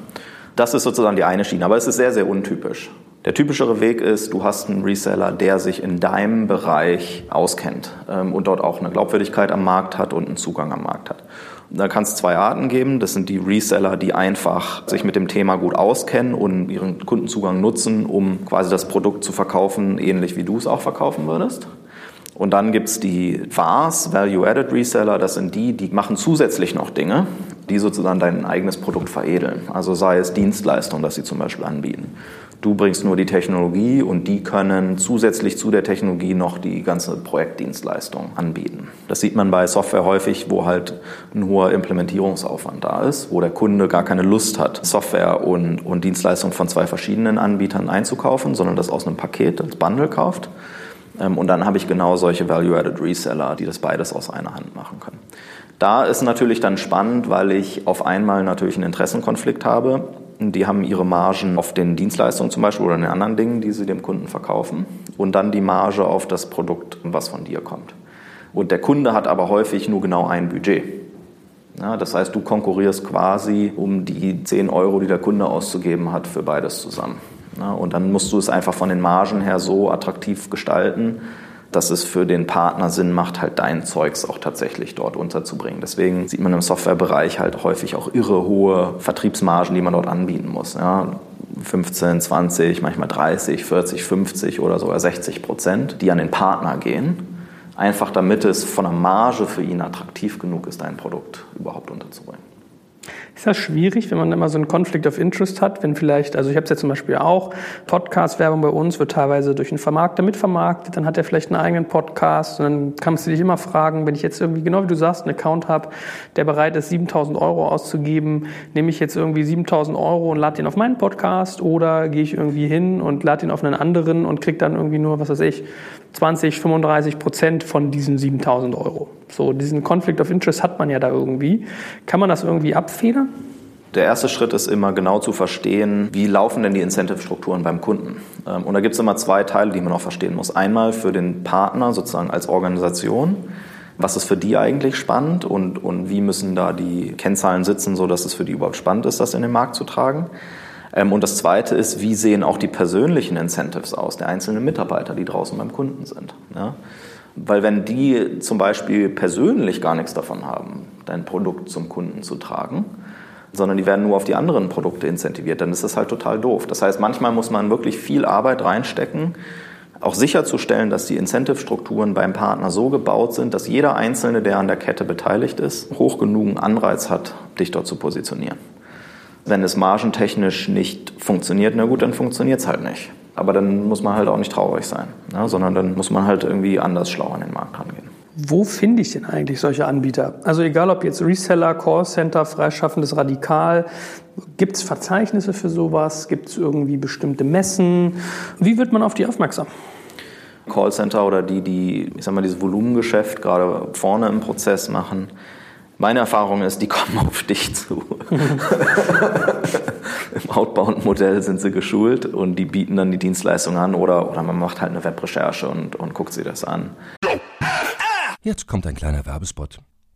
Das ist sozusagen die eine Schiene, aber es ist sehr, sehr untypisch. Der typischere Weg ist, du hast einen Reseller, der sich in deinem Bereich auskennt ähm, und dort auch eine Glaubwürdigkeit am Markt hat und einen Zugang am Markt hat. Da kann es zwei Arten geben. Das sind die Reseller, die einfach sich mit dem Thema gut auskennen und ihren Kundenzugang nutzen, um quasi das Produkt zu verkaufen, ähnlich wie du es auch verkaufen würdest. Und dann gibt es die VARs, Value-Added Reseller, das sind die, die machen zusätzlich noch Dinge, die sozusagen dein eigenes Produkt veredeln. Also sei es Dienstleistungen, dass sie zum Beispiel anbieten. Du bringst nur die Technologie und die können zusätzlich zu der Technologie noch die ganze Projektdienstleistung anbieten. Das sieht man bei Software häufig, wo halt ein hoher Implementierungsaufwand da ist, wo der Kunde gar keine Lust hat, Software und, und Dienstleistungen von zwei verschiedenen Anbietern einzukaufen, sondern das aus einem Paket als Bundle kauft. Ähm, und dann habe ich genau solche Value-Added Reseller, die das beides aus einer Hand machen können. Da ist natürlich dann spannend, weil ich auf einmal natürlich einen Interessenkonflikt habe die haben ihre Margen auf den Dienstleistungen zum Beispiel oder den anderen Dingen, die sie dem Kunden verkaufen. Und dann die Marge auf das Produkt, was von dir kommt. Und der Kunde hat aber häufig nur genau ein Budget. Ja, das heißt, du konkurrierst quasi um die 10 Euro, die der Kunde auszugeben hat, für beides zusammen. Ja, und dann musst du es einfach von den Margen her so attraktiv gestalten, dass es für den Partner Sinn macht, halt dein Zeugs auch tatsächlich dort unterzubringen. Deswegen sieht man im Softwarebereich halt häufig auch irre hohe Vertriebsmargen, die man dort anbieten muss. Ja, 15, 20, manchmal 30, 40, 50 oder sogar 60 Prozent, die an den Partner gehen. Einfach damit es von der Marge für ihn attraktiv genug ist, dein Produkt überhaupt unterzubringen. Ist das schwierig, wenn man immer so einen Conflict of Interest hat, wenn vielleicht, also ich habe es ja zum Beispiel auch, Podcast-Werbung bei uns wird teilweise durch einen Vermarkter mitvermarktet, dann hat er vielleicht einen eigenen Podcast und dann kannst du dich immer fragen, wenn ich jetzt irgendwie, genau wie du sagst, einen Account habe, der bereit ist, 7000 Euro auszugeben, nehme ich jetzt irgendwie 7000 Euro und lade den auf meinen Podcast oder gehe ich irgendwie hin und lade den auf einen anderen und kriege dann irgendwie nur, was weiß ich, 20, 35 Prozent von diesen 7000 Euro. So, diesen Conflict of Interest hat man ja da irgendwie. Kann man das irgendwie abfedern? Der erste Schritt ist immer genau zu verstehen, wie laufen denn die Incentive-Strukturen beim Kunden. Ähm, und da gibt es immer zwei Teile, die man auch verstehen muss. Einmal für den Partner sozusagen als Organisation. Was ist für die eigentlich spannend und, und wie müssen da die Kennzahlen sitzen, sodass es für die überhaupt spannend ist, das in den Markt zu tragen? Ähm, und das Zweite ist, wie sehen auch die persönlichen Incentives aus der einzelnen Mitarbeiter, die draußen beim Kunden sind. Ja? Weil wenn die zum Beispiel persönlich gar nichts davon haben, dein Produkt zum Kunden zu tragen, sondern die werden nur auf die anderen Produkte incentiviert, dann ist das halt total doof. Das heißt, manchmal muss man wirklich viel Arbeit reinstecken, auch sicherzustellen, dass die Incentive-Strukturen beim Partner so gebaut sind, dass jeder Einzelne, der an der Kette beteiligt ist, hoch genug Anreiz hat, dich dort zu positionieren. Wenn es margentechnisch nicht funktioniert, na gut, dann funktioniert es halt nicht. Aber dann muss man halt auch nicht traurig sein, ne? sondern dann muss man halt irgendwie anders schlau an den Markt rangehen. Wo finde ich denn eigentlich solche Anbieter? Also egal ob jetzt Reseller, Callcenter, freischaffendes Radikal, gibt es Verzeichnisse für sowas? Gibt es irgendwie bestimmte Messen? Wie wird man auf die aufmerksam? Callcenter oder die, die, ich sag mal, dieses Volumengeschäft gerade vorne im Prozess machen, meine Erfahrung ist, die kommen auf dich zu. Im Outbound-Modell sind sie geschult und die bieten dann die Dienstleistung an oder, oder man macht halt eine Webrecherche und, und guckt sie das an. Jetzt kommt ein kleiner Werbespot.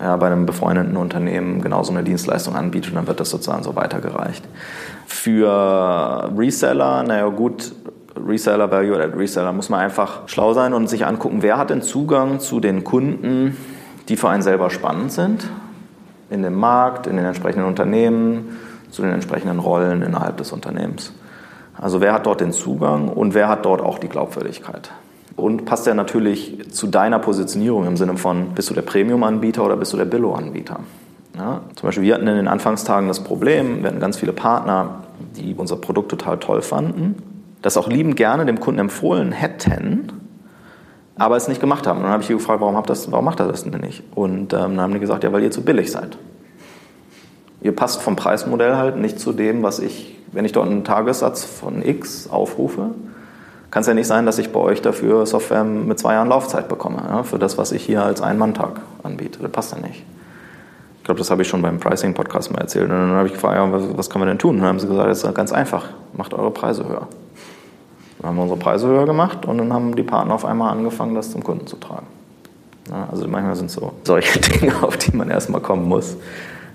ja, bei einem befreundeten Unternehmen genauso eine Dienstleistung anbietet und dann wird das sozusagen so weitergereicht. Für Reseller, naja gut, Reseller, Value-Added Reseller, muss man einfach schlau sein und sich angucken, wer hat den Zugang zu den Kunden, die für einen selber spannend sind, in dem Markt, in den entsprechenden Unternehmen, zu den entsprechenden Rollen innerhalb des Unternehmens. Also wer hat dort den Zugang und wer hat dort auch die Glaubwürdigkeit und passt ja natürlich zu deiner Positionierung im Sinne von, bist du der Premium-Anbieter oder bist du der Billo-Anbieter? Ja, zum Beispiel, wir hatten in den Anfangstagen das Problem, wir hatten ganz viele Partner, die unser Produkt total toll fanden, das auch liebend gerne dem Kunden empfohlen hätten, aber es nicht gemacht haben. Und dann habe ich gefragt, warum, das, warum macht er das denn nicht? Und ähm, dann haben die gesagt, ja, weil ihr zu billig seid. Ihr passt vom Preismodell halt nicht zu dem, was ich, wenn ich dort einen Tagessatz von X aufrufe, kann es ja nicht sein, dass ich bei euch dafür Software mit zwei Jahren Laufzeit bekomme, ja, für das, was ich hier als Ein-Mann-Tag anbiete. Das passt ja nicht. Ich glaube, das habe ich schon beim Pricing-Podcast mal erzählt. Und dann habe ich gefragt, ja, was, was können wir denn tun? Und dann haben sie gesagt, das ist ganz einfach, macht eure Preise höher. Dann haben wir unsere Preise höher gemacht und dann haben die Partner auf einmal angefangen, das zum Kunden zu tragen. Ja, also manchmal sind es so solche Dinge, auf die man erstmal kommen muss,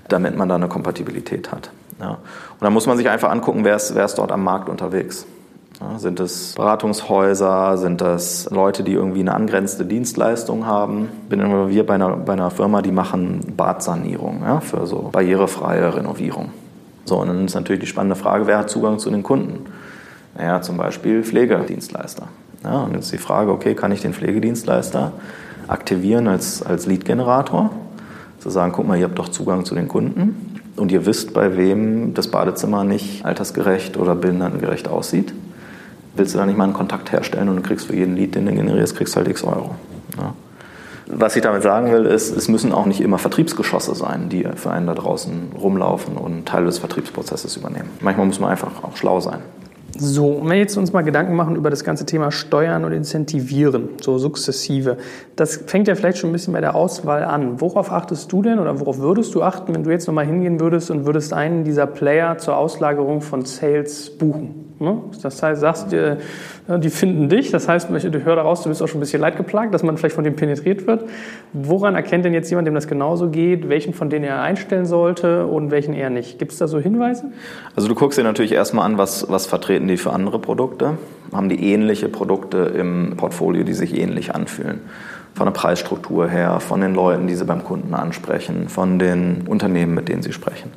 damit man da eine Kompatibilität hat. Ja. Und dann muss man sich einfach angucken, wer ist, wer ist dort am Markt unterwegs. Sind es Beratungshäuser? Sind das Leute, die irgendwie eine angrenzende Dienstleistung haben? Bin wir bei einer, bei einer Firma, die machen Badsanierung ja, für so barrierefreie Renovierung. So, und dann ist natürlich die spannende Frage, wer hat Zugang zu den Kunden? Naja, zum Beispiel Pflegedienstleister. Ja, und jetzt die Frage, okay, kann ich den Pflegedienstleister aktivieren als, als Lead-Generator? Zu sagen, guck mal, ihr habt doch Zugang zu den Kunden und ihr wisst, bei wem das Badezimmer nicht altersgerecht oder behindertengerecht aussieht willst du da nicht mal einen Kontakt herstellen und du kriegst für jeden Lied, den du generierst, kriegst halt x Euro. Ja. Was ich damit sagen will, ist, es müssen auch nicht immer Vertriebsgeschosse sein, die für einen da draußen rumlaufen und Teil des Vertriebsprozesses übernehmen. Manchmal muss man einfach auch schlau sein. So, wenn wir jetzt uns mal Gedanken machen über das ganze Thema Steuern und Incentivieren, so sukzessive, das fängt ja vielleicht schon ein bisschen bei der Auswahl an. Worauf achtest du denn oder worauf würdest du achten, wenn du jetzt nochmal hingehen würdest und würdest einen dieser Player zur Auslagerung von Sales buchen? Ne? Das heißt, sagst dir, die finden dich, das heißt, ich höre daraus, du bist auch schon ein bisschen leidgeplagt, dass man vielleicht von dem penetriert wird. Woran erkennt denn jetzt jemand, dem das genauso geht, welchen von denen er einstellen sollte und welchen eher nicht? Gibt es da so Hinweise? Also du guckst dir natürlich erstmal an, was, was vertreten die für andere Produkte. Haben die ähnliche Produkte im Portfolio, die sich ähnlich anfühlen? Von der Preisstruktur her, von den Leuten, die sie beim Kunden ansprechen, von den Unternehmen, mit denen sie sprechen.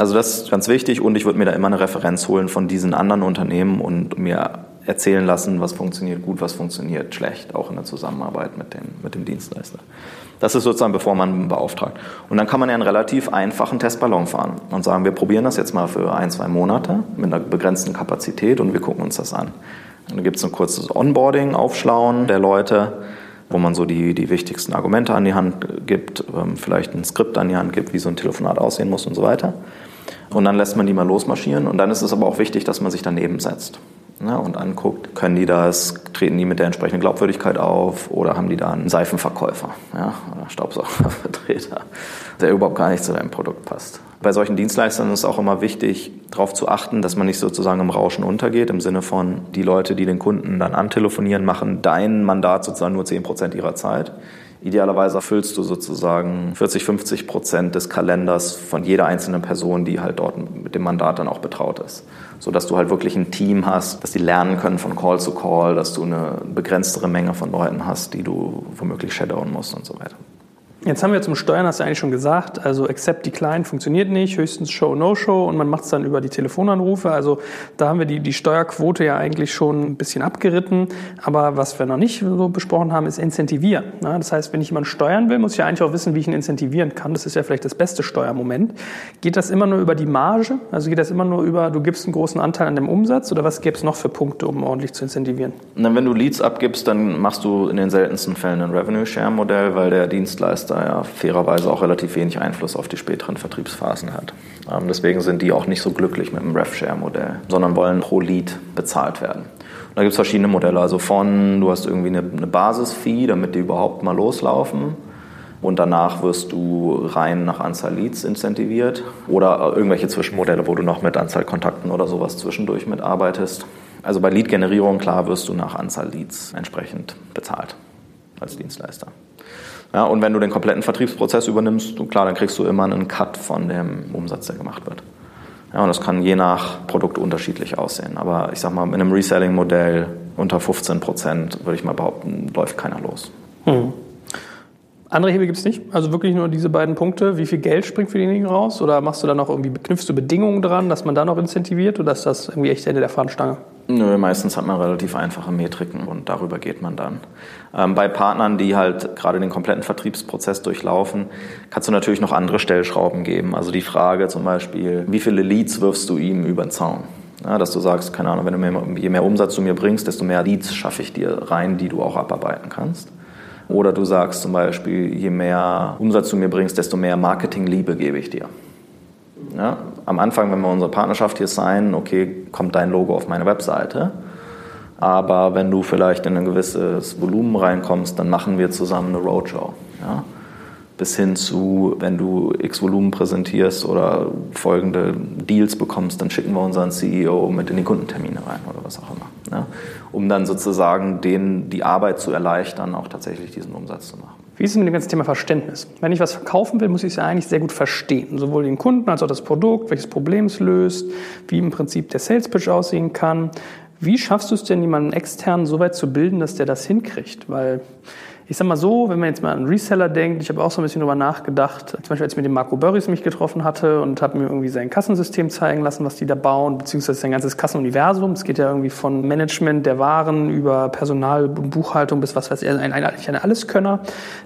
Also das ist ganz wichtig und ich würde mir da immer eine Referenz holen von diesen anderen Unternehmen und mir erzählen lassen, was funktioniert gut, was funktioniert schlecht, auch in der Zusammenarbeit mit dem, mit dem Dienstleister. Das ist sozusagen, bevor man beauftragt. Und dann kann man ja einen relativ einfachen Testballon fahren und sagen, wir probieren das jetzt mal für ein, zwei Monate mit einer begrenzten Kapazität und wir gucken uns das an. Dann gibt es ein kurzes Onboarding, Aufschlauen der Leute, wo man so die, die wichtigsten Argumente an die Hand gibt, ähm, vielleicht ein Skript an die Hand gibt, wie so ein Telefonat aussehen muss und so weiter. Und dann lässt man die mal losmarschieren. Und dann ist es aber auch wichtig, dass man sich daneben setzt ne, und anguckt, können die das, treten die mit der entsprechenden Glaubwürdigkeit auf oder haben die da einen Seifenverkäufer ja, oder Staubsaugervertreter, der überhaupt gar nicht zu deinem Produkt passt. Bei solchen Dienstleistern ist es auch immer wichtig, darauf zu achten, dass man nicht sozusagen im Rauschen untergeht, im Sinne von, die Leute, die den Kunden dann antelefonieren, machen dein Mandat sozusagen nur 10 Prozent ihrer Zeit. Idealerweise erfüllst du sozusagen 40, 50 Prozent des Kalenders von jeder einzelnen Person, die halt dort mit dem Mandat dann auch betraut ist. Sodass du halt wirklich ein Team hast, dass die lernen können von Call zu Call, dass du eine begrenztere Menge von Leuten hast, die du womöglich shadowen musst und so weiter. Jetzt haben wir zum Steuern, hast du eigentlich schon gesagt, also Accept Decline funktioniert nicht, höchstens Show, No-Show und man macht es dann über die Telefonanrufe. Also da haben wir die, die Steuerquote ja eigentlich schon ein bisschen abgeritten. Aber was wir noch nicht so besprochen haben, ist Incentivieren. Ja, das heißt, wenn ich jemanden steuern will, muss ich ja eigentlich auch wissen, wie ich ihn incentivieren kann. Das ist ja vielleicht das beste Steuermoment. Geht das immer nur über die Marge? Also geht das immer nur über, du gibst einen großen Anteil an dem Umsatz oder was gäbe es noch für Punkte, um ordentlich zu incentivieren? Na, wenn du Leads abgibst, dann machst du in den seltensten Fällen ein Revenue-Share-Modell, weil der Dienstleister da ja fairerweise auch relativ wenig Einfluss auf die späteren Vertriebsphasen hat. Ähm, deswegen sind die auch nicht so glücklich mit dem RevShare-Modell, sondern wollen pro Lead bezahlt werden. Und da gibt es verschiedene Modelle, also von, du hast irgendwie eine, eine Basis-Fee, damit die überhaupt mal loslaufen und danach wirst du rein nach Anzahl Leads incentiviert oder irgendwelche Zwischenmodelle, wo du noch mit Anzahl Kontakten oder sowas zwischendurch mitarbeitest. Also bei Lead-Generierung, klar, wirst du nach Anzahl Leads entsprechend bezahlt als Dienstleister. Ja, und wenn du den kompletten Vertriebsprozess übernimmst, klar, dann kriegst du immer einen Cut von dem Umsatz, der gemacht wird. Ja, und das kann je nach Produkt unterschiedlich aussehen. Aber ich sag mal, mit einem Reselling-Modell unter 15 Prozent, würde ich mal behaupten, läuft keiner los. Hm. Andere Hebel gibt es nicht? Also wirklich nur diese beiden Punkte? Wie viel Geld springt für diejenigen raus? Oder machst du da noch irgendwie, knüpfst du Bedingungen dran, dass man da noch incentiviert? Oder ist das irgendwie echt Ende der Fahnenstange? Nö, meistens hat man relativ einfache Metriken und darüber geht man dann. Ähm, bei Partnern, die halt gerade den kompletten Vertriebsprozess durchlaufen, kannst du natürlich noch andere Stellschrauben geben. Also die Frage zum Beispiel, wie viele Leads wirfst du ihm über den Zaun? Ja, dass du sagst, keine Ahnung, wenn du mehr, je mehr Umsatz du mir bringst, desto mehr Leads schaffe ich dir rein, die du auch abarbeiten kannst. Oder du sagst zum Beispiel, je mehr Umsatz du mir bringst, desto mehr Marketingliebe gebe ich dir. Ja, am Anfang, wenn wir unsere Partnerschaft hier signen, okay, kommt dein Logo auf meine Webseite. Aber wenn du vielleicht in ein gewisses Volumen reinkommst, dann machen wir zusammen eine Roadshow. Ja? Bis hin zu, wenn du X Volumen präsentierst oder folgende Deals bekommst, dann schicken wir unseren CEO mit in die Kundentermine rein oder was auch immer. Ja? Um dann sozusagen denen die Arbeit zu erleichtern, auch tatsächlich diesen Umsatz zu machen. Wie ist es mit dem ganzen Thema Verständnis? Wenn ich was verkaufen will, muss ich es ja eigentlich sehr gut verstehen. Sowohl den Kunden als auch das Produkt, welches Problem es löst, wie im Prinzip der Sales Pitch aussehen kann. Wie schaffst du es denn, jemanden externen so weit zu bilden, dass der das hinkriegt? Weil ich sag mal so, wenn man jetzt mal an Reseller denkt, ich habe auch so ein bisschen drüber nachgedacht, zum Beispiel als ich mit dem Marco Börries mich getroffen hatte und habe mir irgendwie sein Kassensystem zeigen lassen, was die da bauen, beziehungsweise sein ganzes Kassenuniversum. Es geht ja irgendwie von Management der Waren über Personal und Buchhaltung bis was weiß ich, ein, ein, ein Alleskönner.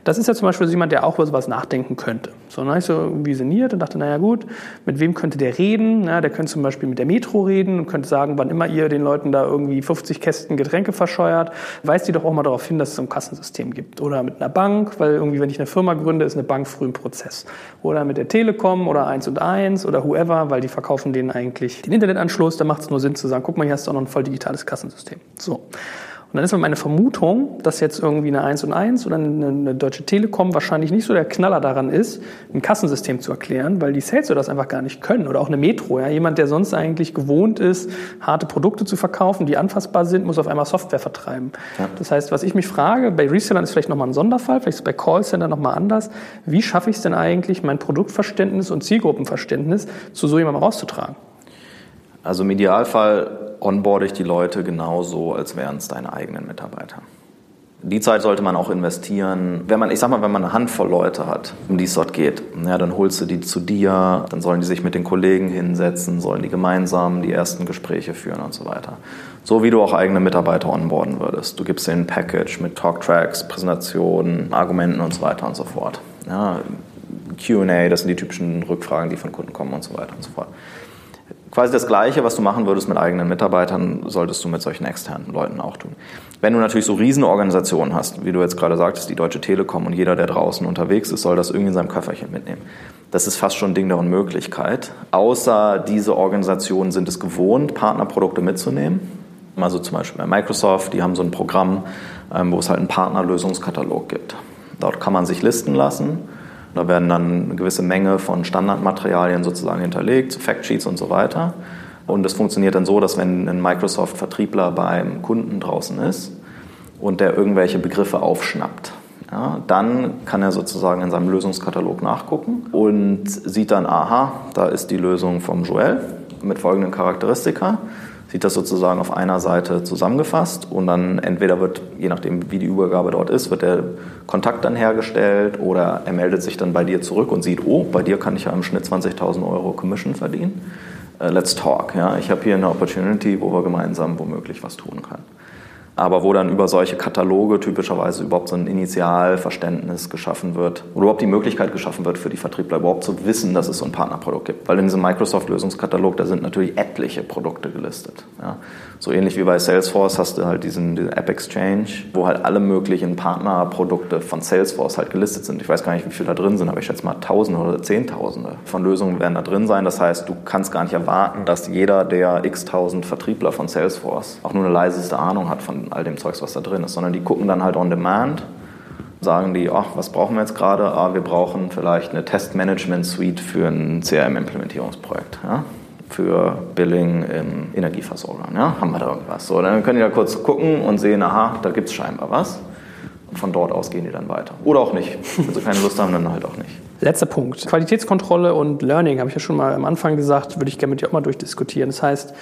Das ist ja zum Beispiel jemand, der auch über sowas nachdenken könnte. So, dann habe ich so irgendwie sinniert und dachte, naja gut, mit wem könnte der reden? Ja, der könnte zum Beispiel mit der Metro reden und könnte sagen, wann immer ihr den Leuten da irgendwie 50 Kästen Getränke verscheuert, weist die doch auch mal darauf hin, dass es so ein Kassensystem gibt. Oder mit einer Bank, weil irgendwie, wenn ich eine Firma gründe, ist eine Bank früh im Prozess. Oder mit der Telekom oder 1 und 1 oder whoever, weil die verkaufen denen eigentlich den Internetanschluss. Da macht es nur Sinn zu sagen, guck mal, hier hast du auch noch ein voll digitales Kassensystem. So. Und dann ist meine Vermutung, dass jetzt irgendwie eine 1 und 1 oder eine, eine, Deutsche Telekom wahrscheinlich nicht so der Knaller daran ist, ein Kassensystem zu erklären, weil die Sales das einfach gar nicht können. Oder auch eine Metro. Ja? Jemand, der sonst eigentlich gewohnt ist, harte Produkte zu verkaufen, die anfassbar sind, muss auf einmal Software vertreiben. Ja. Das heißt, was ich mich frage, bei Resellern ist vielleicht nochmal ein Sonderfall, vielleicht ist es bei Callcenter nochmal anders. Wie schaffe ich es denn eigentlich, mein Produktverständnis und Zielgruppenverständnis zu so jemandem rauszutragen? Also im Idealfall onboarde ich die Leute genauso, als wären es deine eigenen Mitarbeiter. Die Zeit sollte man auch investieren. Wenn man, ich sag mal, wenn man eine Handvoll Leute hat, um die es dort geht, ja, dann holst du die zu dir, dann sollen die sich mit den Kollegen hinsetzen, sollen die gemeinsam die ersten Gespräche führen und so weiter. So wie du auch eigene Mitarbeiter onboarden würdest. Du gibst denen ein Package mit Talktracks, Präsentationen, Argumenten und so weiter und so fort. Ja, QA, das sind die typischen Rückfragen, die von Kunden kommen und so weiter und so fort. Quasi das Gleiche, was du machen würdest mit eigenen Mitarbeitern, solltest du mit solchen externen Leuten auch tun. Wenn du natürlich so Riesenorganisationen hast, wie du jetzt gerade sagtest, die Deutsche Telekom und jeder, der draußen unterwegs ist, soll das irgendwie in seinem Köfferchen mitnehmen. Das ist fast schon ein Ding der Unmöglichkeit. Außer diese Organisationen sind es gewohnt, Partnerprodukte mitzunehmen. Also zum Beispiel bei Microsoft, die haben so ein Programm, ähm, wo es halt einen Partnerlösungskatalog gibt. Dort kann man sich listen lassen da werden dann eine gewisse Menge von Standardmaterialien sozusagen hinterlegt, Factsheets und so weiter. Und es funktioniert dann so, dass wenn ein Microsoft-Vertriebler beim Kunden draußen ist und der irgendwelche Begriffe aufschnappt, ja, dann kann er sozusagen in seinem Lösungskatalog nachgucken und sieht dann, aha, da ist die Lösung vom Joel mit folgenden Charakteristika. Sieht das sozusagen auf einer Seite zusammengefasst und dann entweder wird, je nachdem wie die Übergabe dort ist, wird der Kontakt dann hergestellt oder er meldet sich dann bei dir zurück und sieht, oh, bei dir kann ich ja im Schnitt 20.000 Euro Commission verdienen. Uh, let's talk. Ja? Ich habe hier eine Opportunity, wo wir gemeinsam womöglich was tun können aber wo dann über solche Kataloge typischerweise überhaupt so ein Initialverständnis geschaffen wird oder überhaupt die Möglichkeit geschaffen wird für die Vertriebler überhaupt zu wissen, dass es so ein Partnerprodukt gibt. Weil in diesem Microsoft-Lösungskatalog, da sind natürlich etliche Produkte gelistet. Ja. So ähnlich wie bei Salesforce hast du halt diesen, diesen App Exchange, wo halt alle möglichen Partnerprodukte von Salesforce halt gelistet sind. Ich weiß gar nicht, wie viele da drin sind, aber ich schätze mal Tausende oder Zehntausende von Lösungen werden da drin sein. Das heißt, du kannst gar nicht erwarten, dass jeder der x tausend Vertriebler von Salesforce auch nur eine leiseste Ahnung hat von all dem Zeugs, was da drin ist, sondern die gucken dann halt on demand, sagen die, ach, was brauchen wir jetzt gerade? Ah, wir brauchen vielleicht eine Testmanagement-Suite für ein CRM-Implementierungsprojekt. Ja? Für Billing im Energieversorger. Ja? Haben wir da irgendwas? So, dann können die da kurz gucken und sehen, aha, da gibt es scheinbar was. Und von dort aus gehen die dann weiter. Oder auch nicht. Wenn sie keine Lust haben, dann halt auch nicht. Letzter Punkt. Qualitätskontrolle und Learning, habe ich ja schon mal am Anfang gesagt, würde ich gerne mit dir auch mal durchdiskutieren. Das heißt,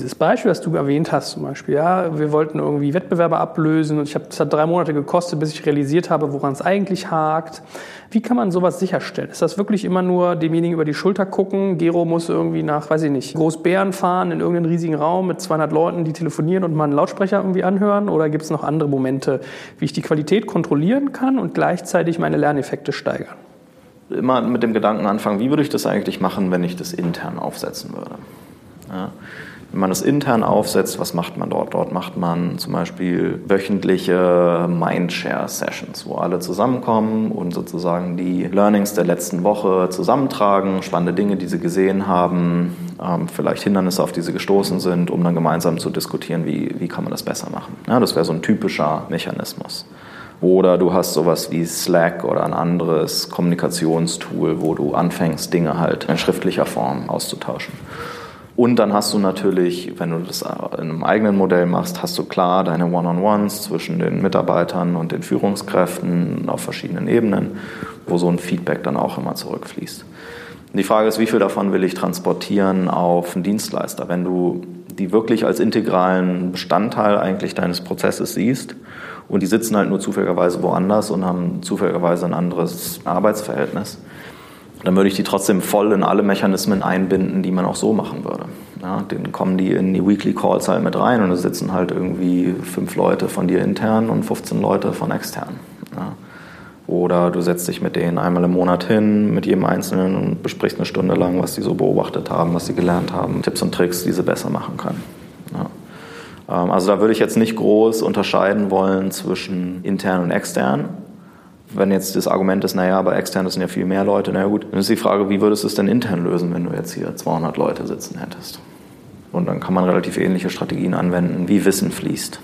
dieses Beispiel, das du erwähnt hast, zum Beispiel, ja, wir wollten irgendwie Wettbewerber ablösen und ich habe, das hat drei Monate gekostet, bis ich realisiert habe, woran es eigentlich hakt. Wie kann man sowas sicherstellen? Ist das wirklich immer nur demjenigen über die Schulter gucken? Gero muss irgendwie nach, weiß ich nicht, Großbären fahren in irgendeinen riesigen Raum mit 200 Leuten, die telefonieren und mal einen Lautsprecher irgendwie anhören? Oder gibt es noch andere Momente, wie ich die Qualität kontrollieren kann und gleichzeitig meine Lerneffekte steigern? Immer mit dem Gedanken anfangen, wie würde ich das eigentlich machen, wenn ich das intern aufsetzen würde? Ja. Wenn man das intern aufsetzt, was macht man dort? Dort macht man zum Beispiel wöchentliche Mindshare-Sessions, wo alle zusammenkommen und sozusagen die Learnings der letzten Woche zusammentragen, spannende Dinge, die sie gesehen haben, ähm, vielleicht Hindernisse, auf die sie gestoßen sind, um dann gemeinsam zu diskutieren, wie, wie kann man das besser machen. Ja, das wäre so ein typischer Mechanismus. Oder du hast sowas wie Slack oder ein anderes Kommunikationstool, wo du anfängst, Dinge halt in schriftlicher Form auszutauschen. Und dann hast du natürlich, wenn du das in einem eigenen Modell machst, hast du klar deine One-on-Ones zwischen den Mitarbeitern und den Führungskräften auf verschiedenen Ebenen, wo so ein Feedback dann auch immer zurückfließt. Die Frage ist, wie viel davon will ich transportieren auf einen Dienstleister? Wenn du die wirklich als integralen Bestandteil eigentlich deines Prozesses siehst und die sitzen halt nur zufälligerweise woanders und haben zufälligerweise ein anderes Arbeitsverhältnis, dann würde ich die trotzdem voll in alle Mechanismen einbinden, die man auch so machen würde. Ja, dann kommen die in die Weekly Calls halt mit rein und da sitzen halt irgendwie fünf Leute von dir intern und 15 Leute von extern. Ja. Oder du setzt dich mit denen einmal im Monat hin, mit jedem Einzelnen und besprichst eine Stunde lang, was sie so beobachtet haben, was sie gelernt haben, Tipps und Tricks, die sie besser machen können. Ja. Ähm, also da würde ich jetzt nicht groß unterscheiden wollen zwischen intern und extern wenn jetzt das Argument ist, naja, aber extern sind ja viel mehr Leute, naja gut, dann ist die Frage, wie würdest du es denn intern lösen, wenn du jetzt hier 200 Leute sitzen hättest? Und dann kann man relativ ähnliche Strategien anwenden, wie Wissen fließt.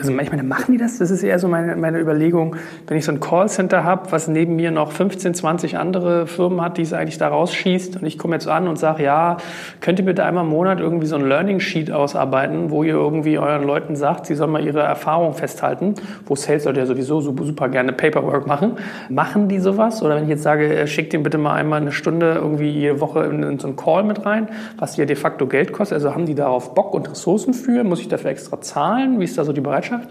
Also meine, machen die das? Das ist eher so meine, meine Überlegung, wenn ich so ein Callcenter habe, was neben mir noch 15, 20 andere Firmen hat, die es eigentlich da rausschießt und ich komme jetzt an und sage, ja, könnt ihr bitte einmal im Monat irgendwie so ein Learning Sheet ausarbeiten, wo ihr irgendwie euren Leuten sagt, sie sollen mal ihre Erfahrung festhalten, wo Sales sollte ja sowieso super, super gerne Paperwork machen. Machen die sowas? Oder wenn ich jetzt sage, äh, schickt ihnen bitte mal einmal eine Stunde irgendwie jede Woche in, in so einen Call mit rein, was ja de facto Geld kostet, also haben die darauf Bock und Ressourcen für? Muss ich dafür extra zahlen? Wie ist da so die Bereitschaft? Bereitschaft?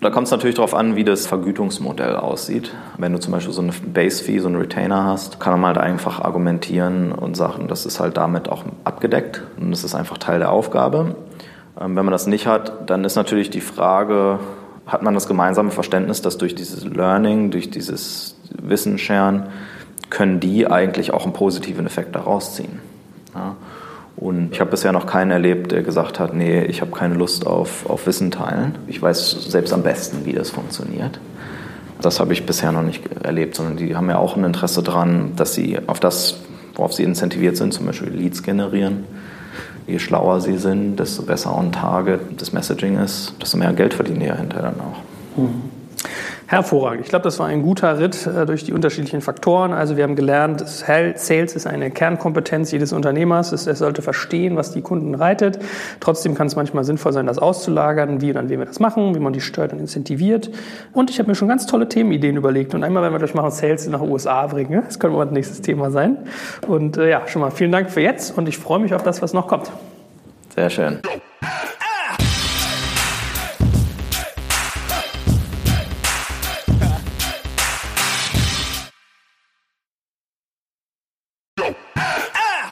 Da kommt es natürlich darauf an, wie das Vergütungsmodell aussieht. Wenn du zum Beispiel so eine Base-Fee, so einen Retainer hast, kann man halt einfach argumentieren und sagen, das ist halt damit auch abgedeckt und das ist einfach Teil der Aufgabe. Ähm, wenn man das nicht hat, dann ist natürlich die Frage, hat man das gemeinsame Verständnis, dass durch dieses Learning, durch dieses Wissen sharen, können die eigentlich auch einen positiven Effekt daraus ziehen. Ja? Und ich habe bisher noch keinen erlebt, der gesagt hat, nee, ich habe keine Lust auf, auf Wissen teilen. Ich weiß selbst am besten, wie das funktioniert. Das habe ich bisher noch nicht erlebt, sondern die haben ja auch ein Interesse daran, dass sie auf das, worauf sie incentiviert sind, zum Beispiel Leads generieren. Je schlauer sie sind, desto besser on target das Messaging ist, desto mehr Geld verdienen die ja hinterher dann auch. Mhm. Hervorragend. Ich glaube, das war ein guter Ritt äh, durch die unterschiedlichen Faktoren. Also wir haben gelernt, Sales ist eine Kernkompetenz jedes Unternehmers. Er sollte verstehen, was die Kunden reitet. Trotzdem kann es manchmal sinnvoll sein, das auszulagern, wie und an wen wir das machen, wie man die steuert und incentiviert. Und ich habe mir schon ganz tolle Themenideen überlegt. Und einmal, wenn wir durch machen, Sales nach USA bringen. Das könnte mal ein nächstes Thema sein. Und äh, ja, schon mal vielen Dank für jetzt und ich freue mich auf das, was noch kommt. Sehr schön.